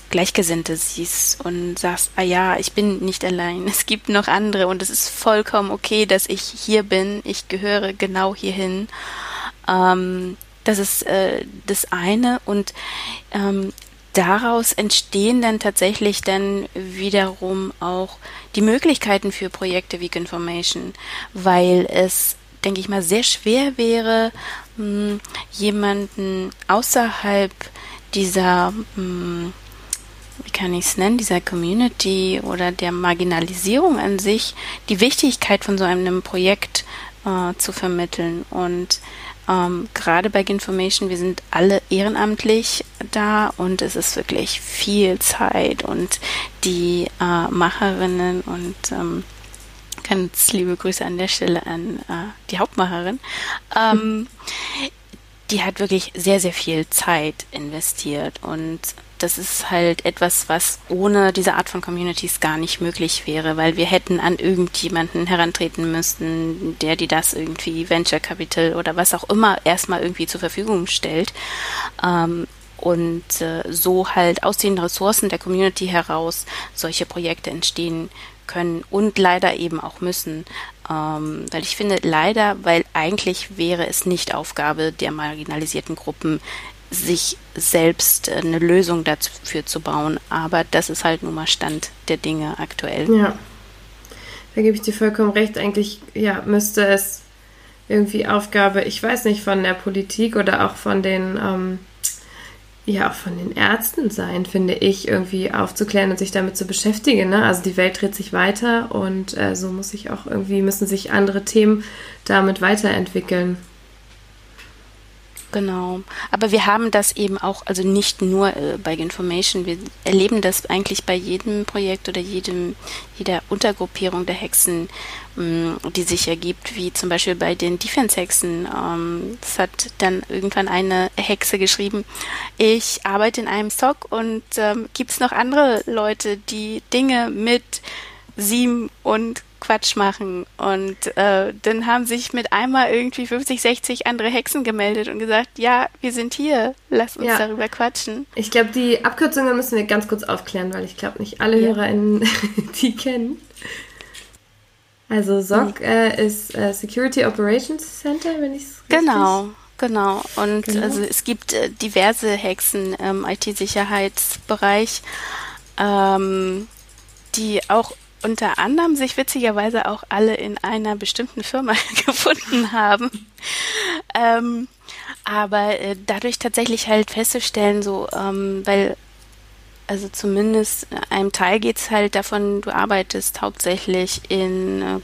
D: Gleichgesinnte siehst und sagst, ah ja, ich bin nicht allein, es gibt noch andere und es ist vollkommen okay, dass ich hier bin, ich gehöre genau hierhin. Ähm, das ist äh, das eine und ähm, daraus entstehen dann tatsächlich dann wiederum auch die Möglichkeiten für Projekte wie Information, weil es, denke ich mal, sehr schwer wäre, mh, hm, jemanden außerhalb dieser mh, hm, wie kann ich es nennen, dieser Community oder der Marginalisierung an sich, die Wichtigkeit von so einem Projekt äh, zu vermitteln. Und ähm, gerade bei Information, wir sind alle ehrenamtlich da und es ist wirklich viel Zeit und die äh, Macherinnen und ähm, ganz liebe Grüße an der Stelle an äh, die Hauptmacherin. Ähm, die hat wirklich sehr, sehr viel Zeit investiert und das ist halt etwas, was ohne diese Art von Communities gar nicht möglich wäre, weil wir hätten an irgendjemanden herantreten müssen, der die das irgendwie Venture Capital oder was auch immer erstmal irgendwie zur Verfügung stellt. Ähm, und äh, so halt aus den Ressourcen der Community heraus solche Projekte entstehen können und leider eben auch müssen. Ähm, weil ich finde, leider, weil eigentlich wäre es nicht Aufgabe der marginalisierten Gruppen, sich selbst eine Lösung dafür zu bauen. Aber das ist halt nun mal Stand der Dinge aktuell.
A: Ja. Da gebe ich dir vollkommen recht. Eigentlich, ja, müsste es irgendwie Aufgabe, ich weiß nicht, von der Politik oder auch von den, ähm, ja, auch von den Ärzten sein, finde ich, irgendwie aufzuklären und sich damit zu beschäftigen. Ne? Also die Welt dreht sich weiter und äh, so muss sich auch irgendwie, müssen sich andere Themen damit weiterentwickeln.
D: Genau. Aber wir haben das eben auch, also nicht nur äh, bei Information, wir erleben das eigentlich bei jedem Projekt oder jedem, jeder Untergruppierung der Hexen, mm, die sich ergibt, wie zum Beispiel bei den Defense-Hexen. Ähm, das hat dann irgendwann eine Hexe geschrieben, ich arbeite in einem Stock und ähm, gibt es noch andere Leute, die Dinge mit Sieben und Quatsch machen. Und äh, dann haben sich mit einmal irgendwie 50, 60 andere Hexen gemeldet und gesagt, ja, wir sind hier, lass uns ja. darüber quatschen.
A: Ich glaube, die Abkürzungen müssen wir ganz kurz aufklären, weil ich glaube, nicht alle ja. HörerInnen die kennen. Also SOC mhm. äh, ist äh, Security Operations Center, wenn ich es
D: richtig Genau, genau. Und genau. also es gibt äh, diverse Hexen im IT-Sicherheitsbereich, ähm, die auch unter anderem sich witzigerweise auch alle in einer bestimmten Firma gefunden haben. Ähm, aber äh, dadurch tatsächlich halt festzustellen, so, ähm, weil, also zumindest einem Teil geht es halt davon, du arbeitest hauptsächlich in äh,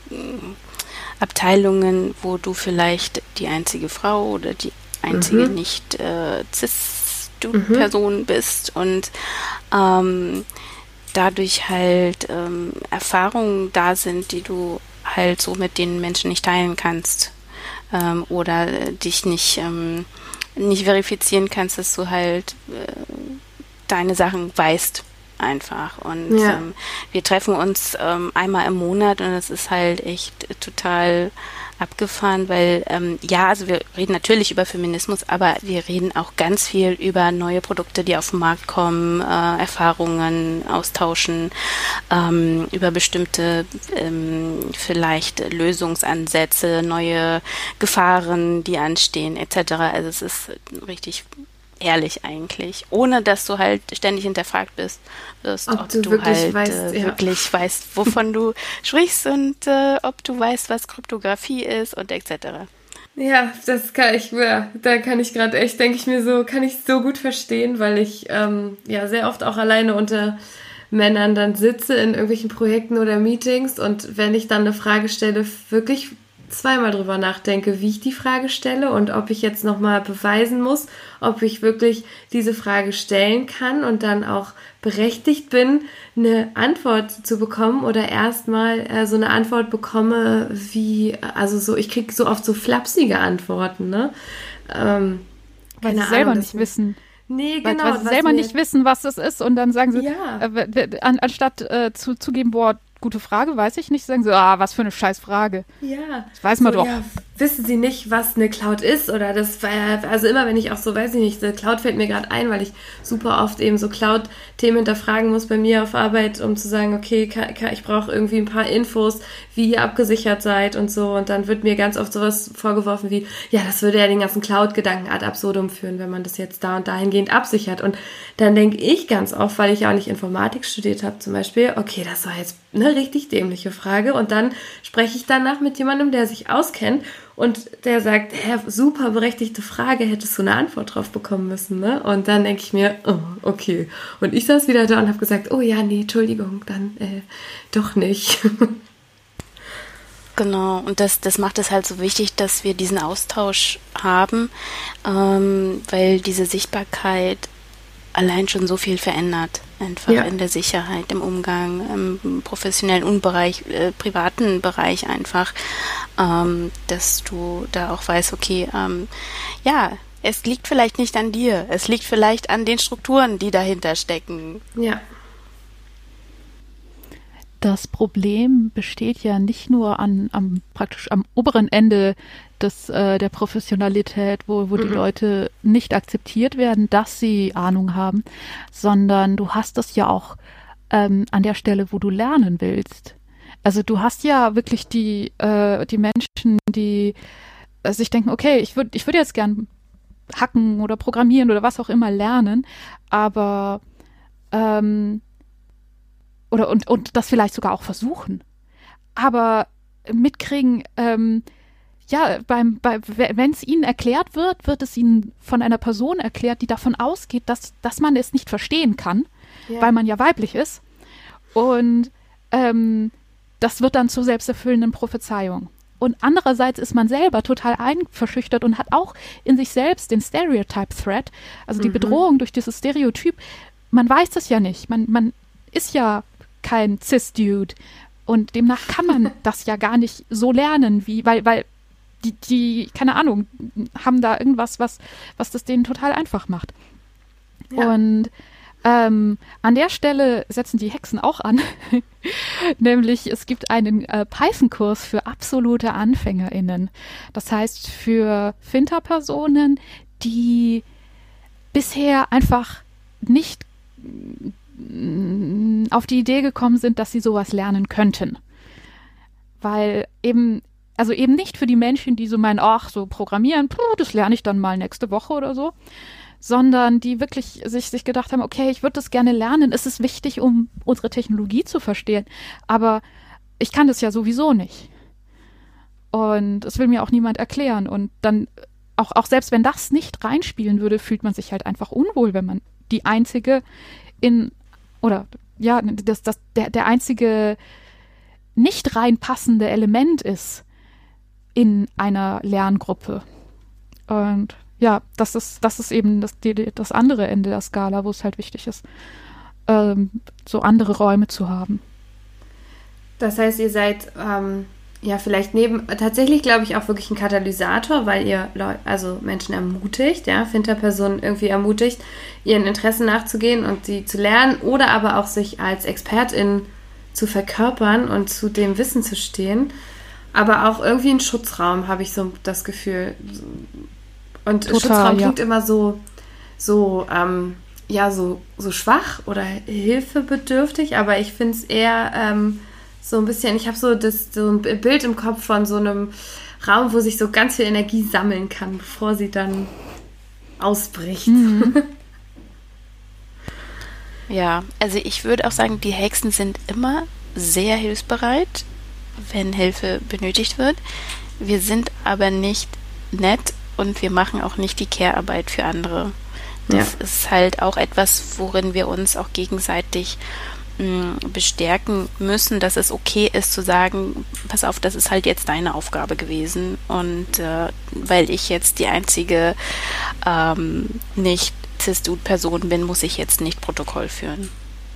D: Abteilungen, wo du vielleicht die einzige Frau oder die einzige mhm. nicht äh, cis-Person mhm. bist und ähm, dadurch halt ähm, Erfahrungen da sind, die du halt so mit den Menschen nicht teilen kannst ähm, oder dich nicht, ähm, nicht verifizieren kannst, dass du halt äh, deine Sachen weißt einfach. Und ja. ähm, wir treffen uns ähm, einmal im Monat und das ist halt echt total abgefahren, weil ähm, ja, also wir reden natürlich über Feminismus, aber wir reden auch ganz viel über neue Produkte, die auf den Markt kommen, äh, Erfahrungen austauschen, ähm, über bestimmte ähm, vielleicht Lösungsansätze, neue Gefahren, die anstehen, etc. Also es ist richtig ehrlich eigentlich, ohne dass du halt ständig hinterfragt bist, wirst, ob, ob du, du wirklich halt weißt, äh, ja. wirklich weißt, wovon du sprichst und äh, ob du weißt, was Kryptographie ist und etc.
A: Ja, das kann ich, ja, da kann ich gerade echt, denke ich mir so, kann ich so gut verstehen, weil ich ähm, ja sehr oft auch alleine unter Männern dann sitze in irgendwelchen Projekten oder Meetings und wenn ich dann eine Frage stelle, wirklich zweimal drüber nachdenke, wie ich die Frage stelle und ob ich jetzt nochmal beweisen muss, ob ich wirklich diese Frage stellen kann und dann auch berechtigt bin, eine Antwort zu bekommen oder erstmal äh, so eine Antwort bekomme, wie, also so, ich kriege so oft so flapsige Antworten, ne? Ähm,
C: Weil sie selber nicht wissen. Nee, genau. Weil, weil sie selber nicht wissen, was das ist und dann sagen sie, ja. äh, an, anstatt äh, zu, zugeben, boah, gute Frage, weiß ich nicht, sagen sie, ah, was für eine scheiß Frage.
A: Ja.
C: Das weiß man so, doch.
A: Ja, wissen sie nicht, was eine Cloud ist oder das, also immer wenn ich auch so, weiß ich nicht, Cloud fällt mir gerade ein, weil ich super oft eben so Cloud-Themen hinterfragen muss bei mir auf Arbeit, um zu sagen, okay, ich brauche irgendwie ein paar Infos, wie ihr abgesichert seid und so. Und dann wird mir ganz oft sowas vorgeworfen wie, ja, das würde ja den ganzen Cloud-Gedanken ad absurdum führen, wenn man das jetzt da und dahingehend absichert. Und dann denke ich ganz oft, weil ich ja auch nicht Informatik studiert habe zum Beispiel, okay, das war jetzt eine richtig dämliche Frage. Und dann spreche ich danach mit jemandem, der sich auskennt und der sagt, hä, super berechtigte Frage, hättest du eine Antwort drauf bekommen müssen, ne? Und dann denke ich mir, oh, okay. Und ich saß wieder da und habe gesagt, oh ja, nee, Entschuldigung, dann äh, doch nicht.
D: Genau, und das, das macht es halt so wichtig, dass wir diesen Austausch haben, ähm, weil diese Sichtbarkeit allein schon so viel verändert, einfach ja. in der Sicherheit, im Umgang, im professionellen und Bereich, äh, privaten Bereich einfach, ähm, dass du da auch weißt, okay, ähm, ja, es liegt vielleicht nicht an dir, es liegt vielleicht an den Strukturen, die dahinter stecken.
A: Ja.
C: Das Problem besteht ja nicht nur an, am praktisch am oberen Ende des, äh, der Professionalität, wo, wo mhm. die Leute nicht akzeptiert werden, dass sie Ahnung haben, sondern du hast das ja auch ähm, an der Stelle, wo du lernen willst. Also du hast ja wirklich die, äh, die Menschen, die äh, sich denken, okay, ich würde ich würd jetzt gern hacken oder programmieren oder was auch immer lernen, aber ähm, oder und, und das vielleicht sogar auch versuchen. Aber mitkriegen, ähm, ja, beim, bei, wenn es ihnen erklärt wird, wird es ihnen von einer Person erklärt, die davon ausgeht, dass, dass man es nicht verstehen kann, ja. weil man ja weiblich ist. Und ähm, das wird dann zur selbsterfüllenden Prophezeiung. Und andererseits ist man selber total einverschüchtert und hat auch in sich selbst den Stereotype-Threat, also die mhm. Bedrohung durch dieses Stereotyp. Man weiß das ja nicht. Man, man ist ja kein Cis-Dude. Und demnach kann man das ja gar nicht so lernen, wie, weil, weil die, die, keine Ahnung, haben da irgendwas, was, was das denen total einfach macht. Ja. Und ähm, an der Stelle setzen die Hexen auch an. Nämlich, es gibt einen äh, Python-Kurs für absolute AnfängerInnen. Das heißt, für Finter-Personen, die bisher einfach nicht mm, auf die Idee gekommen sind, dass sie sowas lernen könnten. Weil eben also eben nicht für die Menschen, die so meinen, ach, so programmieren, puh, das lerne ich dann mal nächste Woche oder so, sondern die wirklich sich, sich gedacht haben, okay, ich würde das gerne lernen, es ist wichtig, um unsere Technologie zu verstehen, aber ich kann das ja sowieso nicht. Und es will mir auch niemand erklären. Und dann, auch, auch selbst wenn das nicht reinspielen würde, fühlt man sich halt einfach unwohl, wenn man die einzige in, oder ja, das, das, der, der einzige nicht reinpassende Element ist in einer Lerngruppe. Und ja, das ist, das ist eben das, die, das andere Ende der Skala, wo es halt wichtig ist, ähm, so andere Räume zu haben.
A: Das heißt, ihr seid ähm, ja vielleicht neben, tatsächlich glaube ich auch wirklich ein Katalysator, weil ihr Leu also Menschen ermutigt, ja, Finterpersonen irgendwie ermutigt, ihren Interessen nachzugehen und sie zu lernen oder aber auch sich als Expertin zu verkörpern und zu dem Wissen zu stehen aber auch irgendwie ein Schutzraum, habe ich so das Gefühl. Und Total, Schutzraum klingt ja. immer so, so, ähm, ja, so, so schwach oder hilfebedürftig, aber ich finde es eher ähm, so ein bisschen, ich habe so, das, so ein Bild im Kopf von so einem Raum, wo sich so ganz viel Energie sammeln kann, bevor sie dann ausbricht. Mhm.
D: Ja, also ich würde auch sagen, die Hexen sind immer sehr hilfsbereit wenn Hilfe benötigt wird. Wir sind aber nicht nett und wir machen auch nicht die Care-Arbeit für andere. Das ja. ist halt auch etwas, worin wir uns auch gegenseitig mh, mm, bestärken müssen, dass es okay ist zu sagen, pass auf, das ist halt jetzt deine Aufgabe gewesen und äh, weil ich jetzt die einzige ähm, nicht Cis-Dude-Person bin, muss ich jetzt nicht Protokoll führen.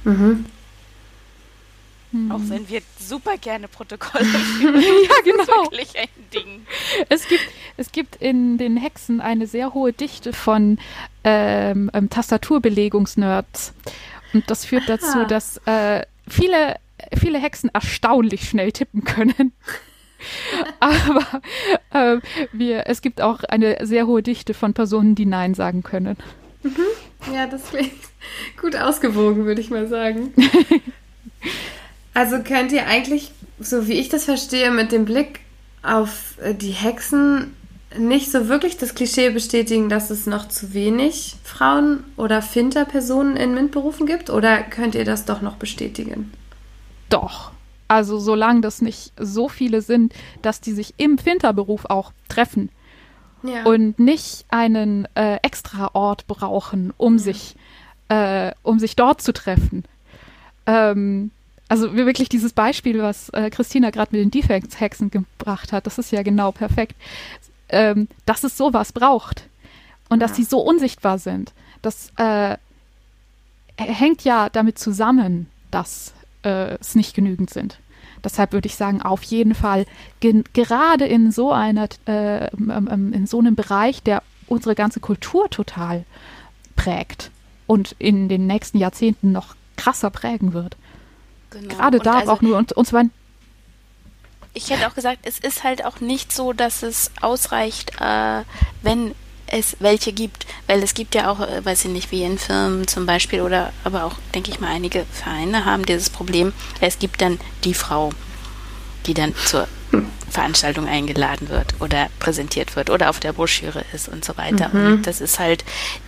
D: Mhm. Mhm. Auch wenn wir super gerne Protokolle führen. ja, genau. Das ist wirklich ein
C: Ding. Es gibt, es gibt in den Hexen eine sehr hohe Dichte von, äh, ähm, ähm, Tastaturbelegungsnerds. Und das führt dazu, dass äh, viele, viele Hexen erstaunlich schnell tippen können. Aber äh, wir, es gibt auch eine sehr hohe Dichte von Personen, die Nein sagen können.
A: Mhm. Ja, das klingt gut ausgewogen, würde ich mal sagen. Also könnt ihr eigentlich, so wie ich das verstehe, mit dem Blick auf äh, die Hexen nicht so wirklich das Klischee bestätigen, dass es noch zu wenig Frauen oder Finterpersonen in MINT-Berufen gibt? Oder könnt ihr das doch noch bestätigen?
C: Doch. Also solange das nicht so viele sind, dass die sich im Finterberuf auch treffen ja. und nicht einen äh, extra Ort brauchen, um ja. sich äh, um sich dort zu treffen. Ähm, also wirklich dieses Beispiel, was äh, Christina gerade mit den Defects-Hexen gebracht hat, das ist ja genau perfekt ähm, dass es sowas braucht und ja. dass sie so unsichtbar sind. Das äh, hängt ja damit zusammen, dass äh, es nicht genügend sind. Deshalb würde ich sagen, auf jeden Fall gerade in so einer, äh, ähm, ähm, in so einem Bereich, der unsere ganze Kultur total prägt und in den nächsten Jahrzehnten noch krasser prägen wird. Genau. Gerade da also, auch nur und, und zwar
D: ich hätte auch gesagt, es ist halt auch nicht so, dass es ausreicht, äh, wenn es welche gibt, weil es gibt ja auch, äh, weiß ich nicht, wie in Firmen zum Beispiel oder aber auch, denke ich mal, einige Vereine haben dieses Problem. Es gibt dann die Frau, die dann zur Veranstaltung eingeladen wird oder präsentiert wird oder auf der Broschüre ist und so weiter. Mhm. Und das ist halt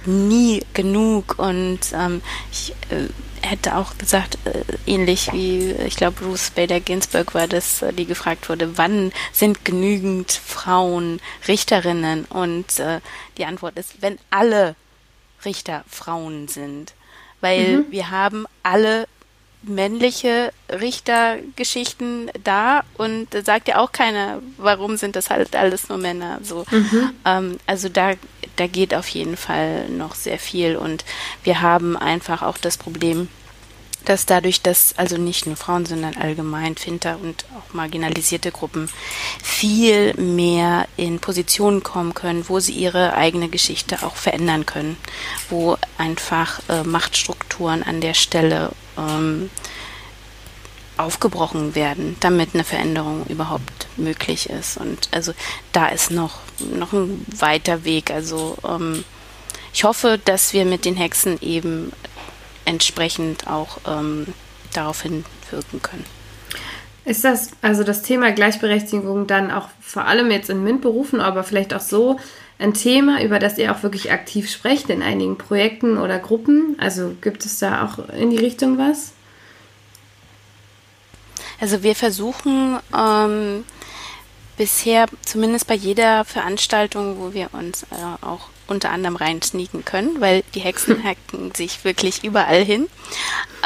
D: nie genug und ähm, ich äh, hätte auch gesagt, äh, ähnlich wie, ich glaube, Ruth Bader Ginsburg war das, äh, die gefragt wurde, wann sind genügend Frauen Richterinnen? Und äh, die Antwort ist, wenn alle Richter Frauen sind. Weil mhm. wir haben alle männliche Richtergeschichten da und sagt ja auch keiner, warum sind das halt alles nur Männer. So, mhm. ähm, also da, da geht auf jeden Fall noch sehr viel und wir haben einfach auch das Problem, dass dadurch, dass also nicht nur Frauen, sondern allgemein Finter und auch marginalisierte Gruppen viel mehr in Positionen kommen können, wo sie ihre eigene Geschichte auch verändern können, wo einfach äh, Machtstrukturen an der Stelle ähm, aufgebrochen werden, damit eine Veränderung überhaupt möglich ist. Und also da ist noch, noch ein weiter Weg. Also ähm, ich hoffe, dass wir mit den Hexen eben entsprechend auch ähm, darauf hinwirken können.
A: Ist das also das Thema Gleichberechtigung dann auch vor allem jetzt in MINT-Berufen, aber vielleicht auch so ein Thema, über das ihr auch wirklich aktiv sprecht in einigen Projekten oder Gruppen? Also gibt es da auch in die Richtung was?
D: Also wir versuchen ähm, bisher, zumindest bei jeder Veranstaltung, wo wir uns äh, auch unter anderem rein sneaken können, weil die Hexen hacken sich wirklich überall hin.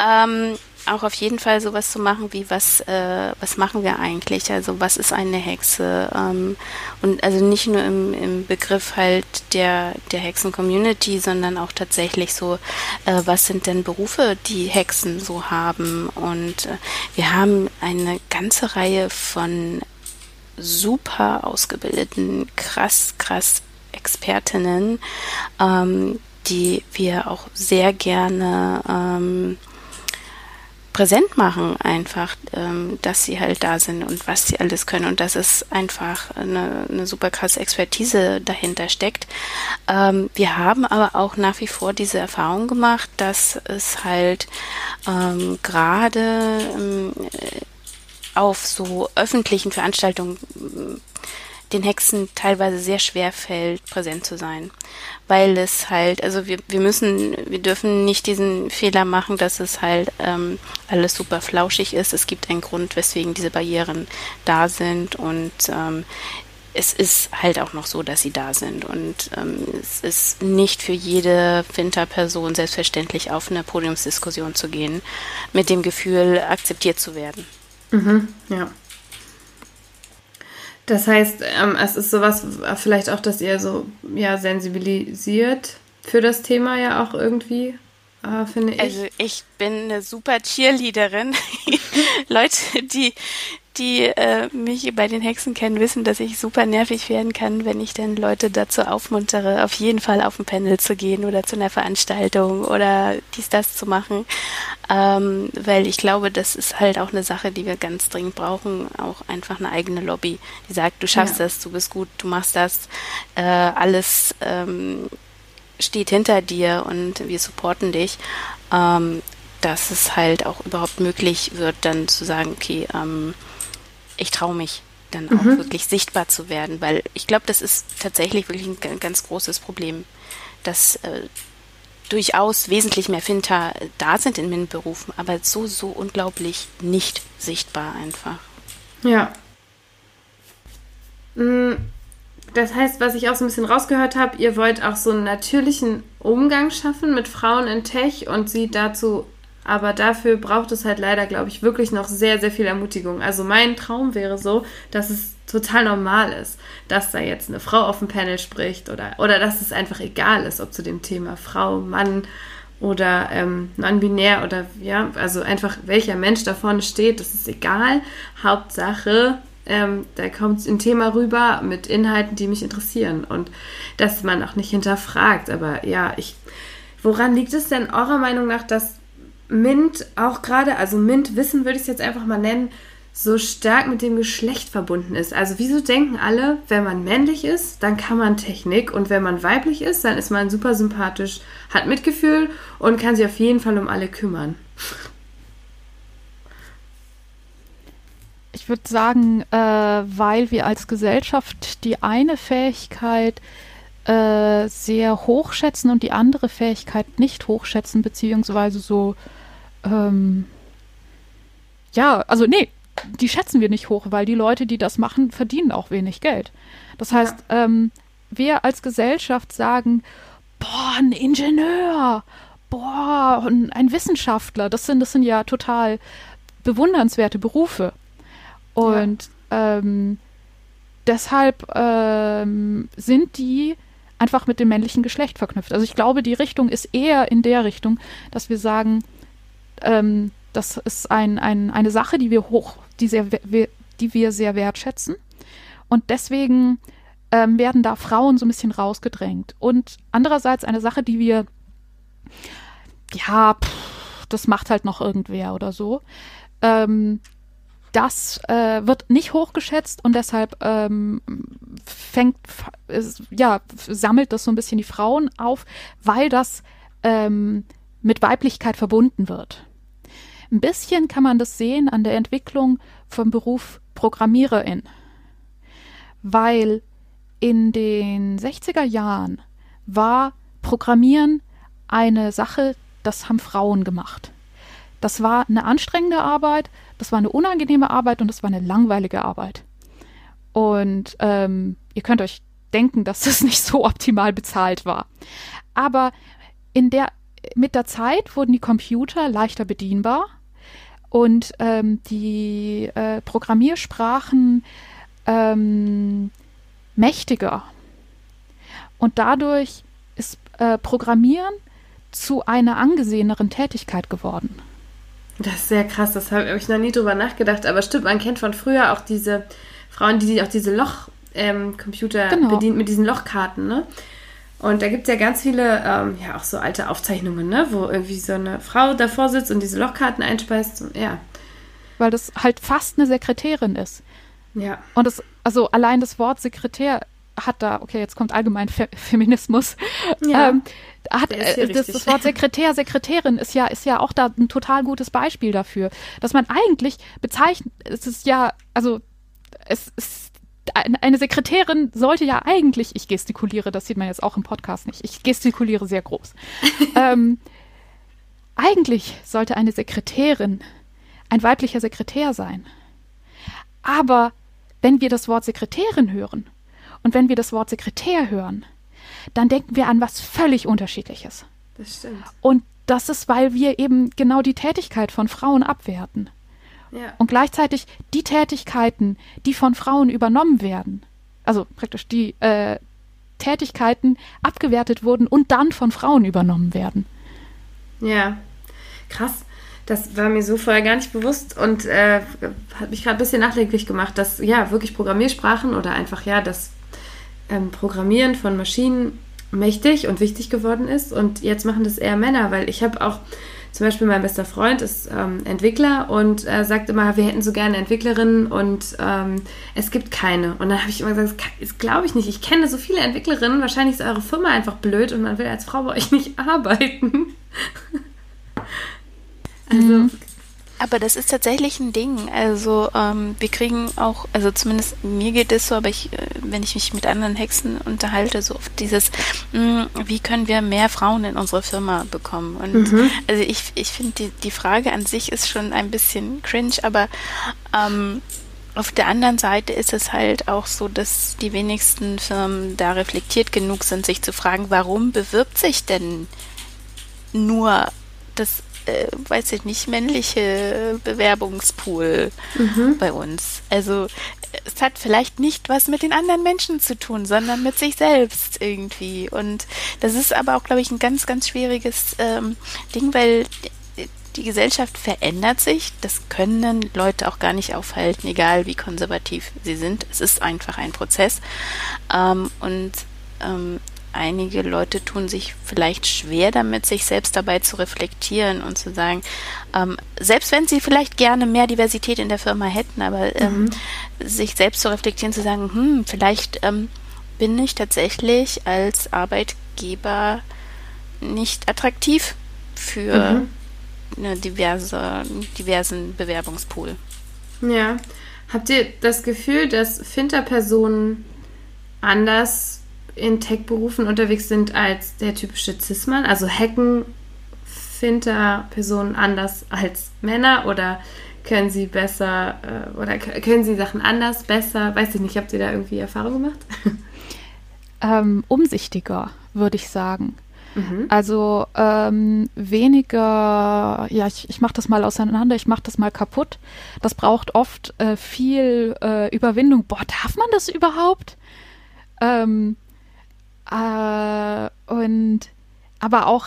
D: Ähm, auch auf jeden Fall sowas zu machen wie was äh, was machen wir eigentlich? Also was ist eine Hexe? Ähm, und also nicht nur im, im Begriff halt der der Hexen Community sondern auch tatsächlich so äh, was sind denn Berufe die Hexen so haben? Und äh, wir haben eine ganze Reihe von super ausgebildeten krass krass Expertinnen, ähm, die wir auch sehr gerne ähm, präsent machen, einfach, ähm, dass sie halt da sind und was sie alles können und dass es einfach eine, eine super krasse Expertise dahinter steckt. Ähm, wir haben aber auch nach wie vor diese Erfahrung gemacht, dass es halt ähm, gerade ähm, auf so öffentlichen Veranstaltungen den Hexen teilweise sehr schwer fällt, präsent zu sein. Weil es halt, also wir, wir müssen, wir dürfen nicht diesen Fehler machen, dass es halt ähm, alles super flauschig ist. Es gibt einen Grund, weswegen diese Barrieren da sind und ähm, es ist halt auch noch so, dass sie da sind. Und ähm, es ist nicht für jede Winterperson selbstverständlich auf eine Podiumsdiskussion zu gehen, mit dem Gefühl, akzeptiert zu werden.
A: Mhm, ja. Das heißt, ähm, es ist sowas, äh, vielleicht auch, dass ihr so ja sensibilisiert für das Thema ja auch irgendwie, äh, finde ich.
D: Also ich bin eine super Cheerleaderin. Leute, die die äh, mich bei den Hexen kennen, wissen, dass ich super nervig werden kann, wenn ich dann Leute dazu aufmuntere, auf jeden Fall auf ein Panel zu gehen oder zu einer Veranstaltung oder dies, das zu machen. Ähm, weil ich glaube, das ist halt auch eine Sache, die wir ganz dringend brauchen, auch einfach eine eigene Lobby, die sagt, du schaffst ja. das, du bist gut, du machst das, äh, alles ähm, steht hinter dir und wir supporten dich. Ähm, dass es halt auch überhaupt möglich wird, dann zu sagen, okay, ähm, ich traue mich dann auch mhm. wirklich sichtbar zu werden, weil ich glaube, das ist tatsächlich wirklich ein ganz großes Problem, dass äh, durchaus wesentlich mehr Finter da sind in MINT-Berufen, aber so, so unglaublich nicht sichtbar einfach.
A: Ja. Mm, das heißt, was ich auch so ein bisschen rausgehört habe, ihr wollt auch so einen natürlichen Umgang schaffen mit Frauen in Tech und sie dazu aber dafür braucht es halt leider, glaube ich, wirklich noch sehr, sehr viel Ermutigung. Also mein Traum wäre so, dass es total normal ist, dass da jetzt eine Frau auf dem Panel spricht oder, oder dass es einfach egal ist, ob zu dem Thema Frau, Mann oder ähm, non-binär oder ja, also einfach welcher Mensch da vorne steht, das ist egal. Hauptsache, ähm, da kommt ein Thema rüber mit Inhalten, die mich interessieren und dass man auch nicht hinterfragt. Aber ja, ich, woran liegt es denn eurer Meinung nach, dass Mint auch gerade, also Mint-Wissen würde ich es jetzt einfach mal nennen, so stark mit dem Geschlecht verbunden ist. Also wieso denken alle, wenn man männlich ist, dann kann man Technik und wenn man weiblich ist, dann ist man super sympathisch, hat Mitgefühl und kann sich auf jeden Fall um alle kümmern.
C: Ich würde sagen, äh, weil wir als Gesellschaft die eine Fähigkeit äh, sehr hochschätzen und die andere Fähigkeit nicht hochschätzen, beziehungsweise so, ähm, ja, also nee, die schätzen wir nicht hoch, weil die Leute, die das machen, verdienen auch wenig Geld. Das heißt, ja. ähm, wir als Gesellschaft sagen, boah, ein Ingenieur, boah, ein Wissenschaftler, das sind, das sind ja total bewundernswerte Berufe. Und ja. ähm, deshalb ähm, sind die einfach mit dem männlichen Geschlecht verknüpft. Also ich glaube, die Richtung ist eher in der Richtung, dass wir sagen, ähm, das ist ein, ein, eine Sache, die wir hoch, die, sehr, die wir sehr wertschätzen. Und deswegen ähm, werden da Frauen so ein bisschen rausgedrängt. Und andererseits eine Sache, die wir, ja, pff, das macht halt noch irgendwer oder so. Ähm, das äh, wird nicht hochgeschätzt und deshalb ähm, fängt, ja, sammelt das so ein bisschen die Frauen auf, weil das ähm, mit Weiblichkeit verbunden wird. Ein bisschen kann man das sehen an der Entwicklung vom Beruf Programmiererin, weil in den 60er Jahren war Programmieren eine Sache, das haben Frauen gemacht. Das war eine anstrengende Arbeit, das war eine unangenehme Arbeit und das war eine langweilige Arbeit. Und ähm, ihr könnt euch denken, dass das nicht so optimal bezahlt war. Aber in der, mit der Zeit wurden die Computer leichter bedienbar und ähm, die äh, Programmiersprachen ähm, mächtiger. Und dadurch ist äh, Programmieren zu einer angeseheneren Tätigkeit geworden.
A: Das ist sehr krass, das habe ich noch nie drüber nachgedacht. Aber stimmt, man kennt von früher auch diese Frauen, die auch diese Loch-Computer ähm, genau. bedient mit diesen Lochkarten, ne? Und da gibt es ja ganz viele, ähm, ja, auch so alte Aufzeichnungen, ne? Wo irgendwie so eine Frau davor sitzt und diese Lochkarten einspeist. Und, ja.
C: Weil das halt fast eine Sekretärin ist.
A: Ja.
C: Und das, also allein das Wort Sekretär hat da, okay, jetzt kommt allgemein Fe Feminismus. Ja. Ähm, hat, äh, das, das, Wort Sekretär, Sekretärin ist ja, ist ja auch da ein total gutes Beispiel dafür, dass man eigentlich bezeichnet, es ist ja, also es ist eine Sekretärin sollte ja eigentlich, ich gestikuliere, das sieht man jetzt auch im Podcast nicht, ich gestikuliere sehr groß. ähm, eigentlich sollte eine Sekretärin ein weiblicher Sekretär sein. Aber wenn wir das Wort Sekretärin hören und wenn wir das Wort Sekretär hören, dann denken wir an was völlig Unterschiedliches.
A: Das stimmt.
C: Und das ist, weil wir eben genau die Tätigkeit von Frauen abwerten. Ja. Und gleichzeitig die Tätigkeiten, die von Frauen übernommen werden, also praktisch die äh, Tätigkeiten abgewertet wurden und dann von Frauen übernommen werden.
A: Ja, krass. Das war mir so vorher gar nicht bewusst und äh, hat mich gerade ein bisschen nachdenklich gemacht, dass ja wirklich Programmiersprachen oder einfach ja das ähm, Programmieren von Maschinen mächtig und wichtig geworden ist und jetzt machen das eher Männer, weil ich habe auch zum Beispiel mein bester Freund ist ähm, Entwickler und äh, sagt immer, wir hätten so gerne Entwicklerinnen und ähm, es gibt keine. Und dann habe ich immer gesagt, das glaube ich nicht. Ich kenne so viele Entwicklerinnen, wahrscheinlich ist eure Firma einfach blöd und man will als Frau bei euch nicht arbeiten.
D: also mhm. Aber das ist tatsächlich ein Ding. Also ähm, wir kriegen auch, also zumindest mir geht es so, aber ich, äh, wenn ich mich mit anderen Hexen unterhalte, so oft dieses, mh, hm, wie können wir mehr Frauen in unsere Firma bekommen? Und mhm. also ich, ich finde die, die Frage an sich ist schon ein bisschen cringe, aber ähm, auf der anderen Seite ist es halt auch so, dass die wenigsten Firmen da reflektiert genug sind, sich zu fragen, warum bewirbt sich denn nur das äh, weiß ich nicht, männliche Bewerbungspool mhm. bei uns. Also es hat vielleicht nicht was mit den anderen Menschen zu tun, sondern mit sich selbst irgendwie. Und das ist aber auch, glaube ich, ein ganz, ganz schwieriges ähm, Ding, weil die Gesellschaft verändert sich. Das können Leute auch gar nicht aufhalten, egal wie konservativ sie sind. Es ist einfach ein Prozess. Ähm, und ähm, einige Leute tun sich vielleicht schwer damit, sich selbst dabei zu reflektieren und zu sagen, ähm, selbst wenn sie vielleicht gerne mehr Diversität in der Firma hätten, aber ähm, mhm. sich selbst zu reflektieren, zu sagen, hm, vielleicht ähm, bin ich tatsächlich als Arbeitgeber nicht attraktiv für mhm. eine diverse, diversen Bewerbungspool.
A: Ja. Habt ihr das Gefühl, dass Finterpersonen anders in Tech-Berufen unterwegs sind als der typische Cis-Mann? Also hacken Finter-Personen anders als Männer oder können sie besser äh, oder können sie Sachen anders, besser? Weiß ich nicht, habt ihr da irgendwie Erfahrung gemacht?
C: Ähm, umsichtiger, würde ich sagen. Mhm. Also ähm, weniger, ja, ich, ich mache das mal auseinander, ich mache das mal kaputt. Das braucht oft äh, viel äh, Überwindung. Boah, darf man das überhaupt? Ähm, äh, und aber auch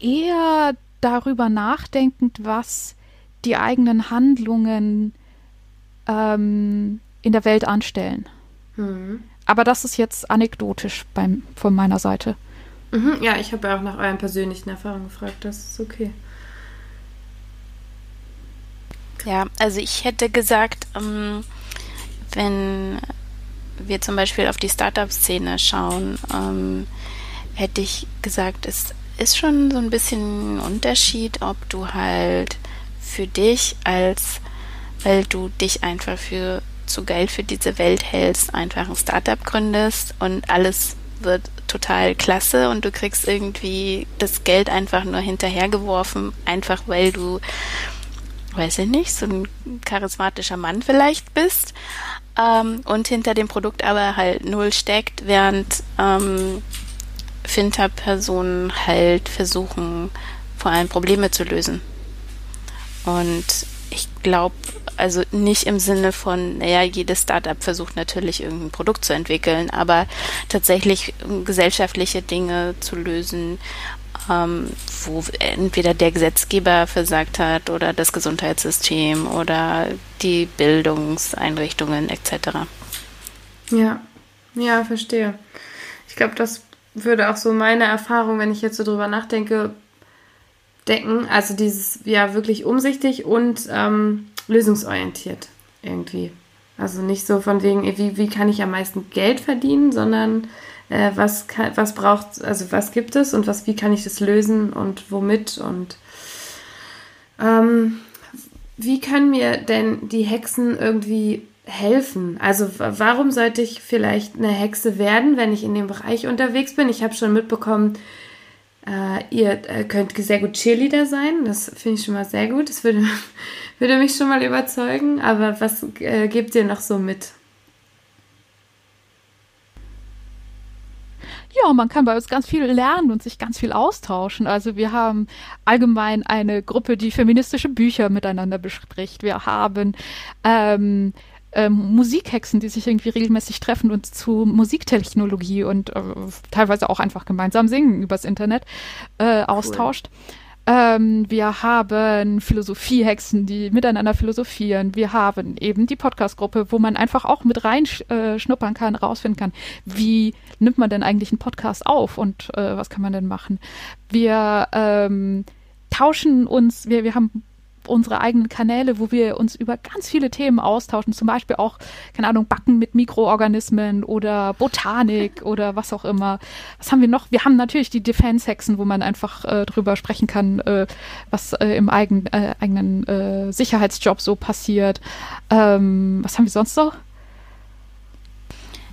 C: eher darüber nachdenkend, was die eigenen Handlungen ähm, in der Welt anstellen. Mhm. Aber das ist jetzt anekdotisch beim, von meiner Seite.
A: Mhm, ja, ich habe ja auch nach euren persönlichen Erfahrungen gefragt. Das ist okay.
D: Ja, also ich hätte gesagt, ähm, wenn wir zum Beispiel auf die Startup-Szene schauen, ähm, hätte ich gesagt, es ist schon so ein bisschen ein Unterschied, ob du halt für dich als, weil du dich einfach für zu geil für diese Welt hältst, einfach ein Startup gründest und alles wird total klasse und du kriegst irgendwie das Geld einfach nur hinterhergeworfen, einfach weil du, weiß ich nicht, so ein charismatischer Mann vielleicht bist ähm, und hinter dem Produkt aber halt null steckt, während ähm, Finter-Personen halt versuchen, vor allem Probleme zu lösen. Und ich glaube, also nicht im Sinne von, naja, jedes Startup versucht natürlich irgendein Produkt zu entwickeln, aber tatsächlich gesellschaftliche Dinge zu lösen ähm, wo entweder der Gesetzgeber versagt hat oder das Gesundheitssystem oder die Bildungseinrichtungen etc.
A: Ja, ja, verstehe. Ich glaube, das würde auch so meine Erfahrung, wenn ich jetzt so drüber nachdenke, decken. Also dieses, ja, wirklich umsichtig und ähm, lösungsorientiert irgendwie. Also nicht so von wegen, wie, wie kann ich am meisten Geld verdienen, sondern äh, was, kann, was braucht, also was gibt es und was, wie kann ich das lösen und womit und ähm, wie können mir denn die Hexen irgendwie helfen? Also warum sollte ich vielleicht eine Hexe werden, wenn ich in dem Bereich unterwegs bin? Ich habe schon mitbekommen, äh, ihr äh, könnt sehr gut Cheerleader sein. Das finde ich schon mal sehr gut. Das würde, würde mich schon mal überzeugen. Aber was äh, gebt ihr noch so mit?
C: Ja, man kann bei uns ganz viel lernen und sich ganz viel austauschen. Also wir haben allgemein eine Gruppe, die feministische Bücher miteinander bespricht. Wir haben ähm, ähm, Musikhexen, die sich irgendwie regelmäßig treffen und zu Musiktechnologie und äh, teilweise auch einfach gemeinsam singen übers Internet äh, austauscht. Ähm, wir haben Philosophiehexen, die miteinander philosophieren. Wir haben eben die Podcast-Gruppe, wo man einfach auch mit reinschnuppern äh, kann, rausfinden kann, wie nimmt man denn eigentlich einen Podcast auf und äh, was kann man denn machen. Wir ähm, tauschen uns, wir, wir haben unsere eigenen Kanäle, wo wir uns über ganz viele Themen austauschen, zum Beispiel auch, keine Ahnung, Backen mit Mikroorganismen oder Botanik oder was auch immer. Was haben wir noch? Wir haben natürlich die Defense-Hexen, wo man einfach äh, drüber sprechen kann, äh, was äh, im eigen, äh, eigenen äh, Sicherheitsjob so passiert. Ähm, was haben wir sonst noch?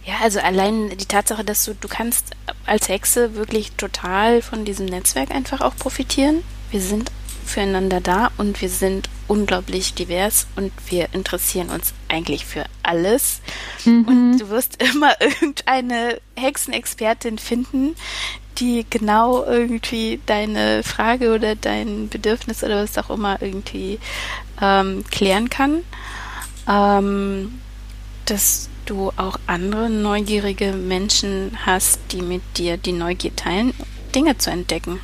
D: Ja, also allein die Tatsache, dass du, du kannst als Hexe wirklich total von diesem Netzwerk einfach auch profitieren. Wir sind füreinander da und wir sind unglaublich divers und wir interessieren uns eigentlich für alles. Mhm. Und du wirst immer irgendeine Hexenexpertin finden, die genau irgendwie deine Frage oder dein Bedürfnis oder was auch immer irgendwie ähm, klären kann. Ähm, dass du auch andere neugierige Menschen hast, die mit dir die Neugier teilen, Dinge zu entdecken.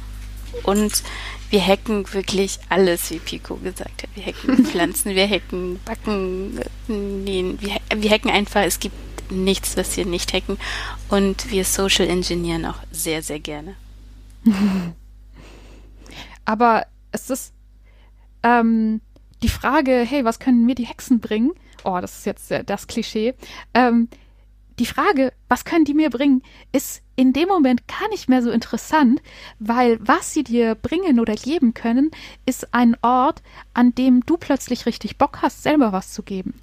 D: Und wir hacken wirklich alles, wie Pico gesagt hat. Wir hacken Pflanzen, wir hacken Backen, nähen, wir, wir hacken einfach, es gibt nichts, was wir nicht hacken. Und wir Social Engineeren auch sehr, sehr gerne.
C: Aber es ist ähm, die Frage, hey, was können mir die Hexen bringen? Oh, das ist jetzt das Klischee. Ähm, die Frage, was können die mir bringen, ist in dem Moment gar nicht mehr so interessant, weil was sie dir bringen oder geben können, ist ein Ort, an dem du plötzlich richtig Bock hast, selber was zu geben.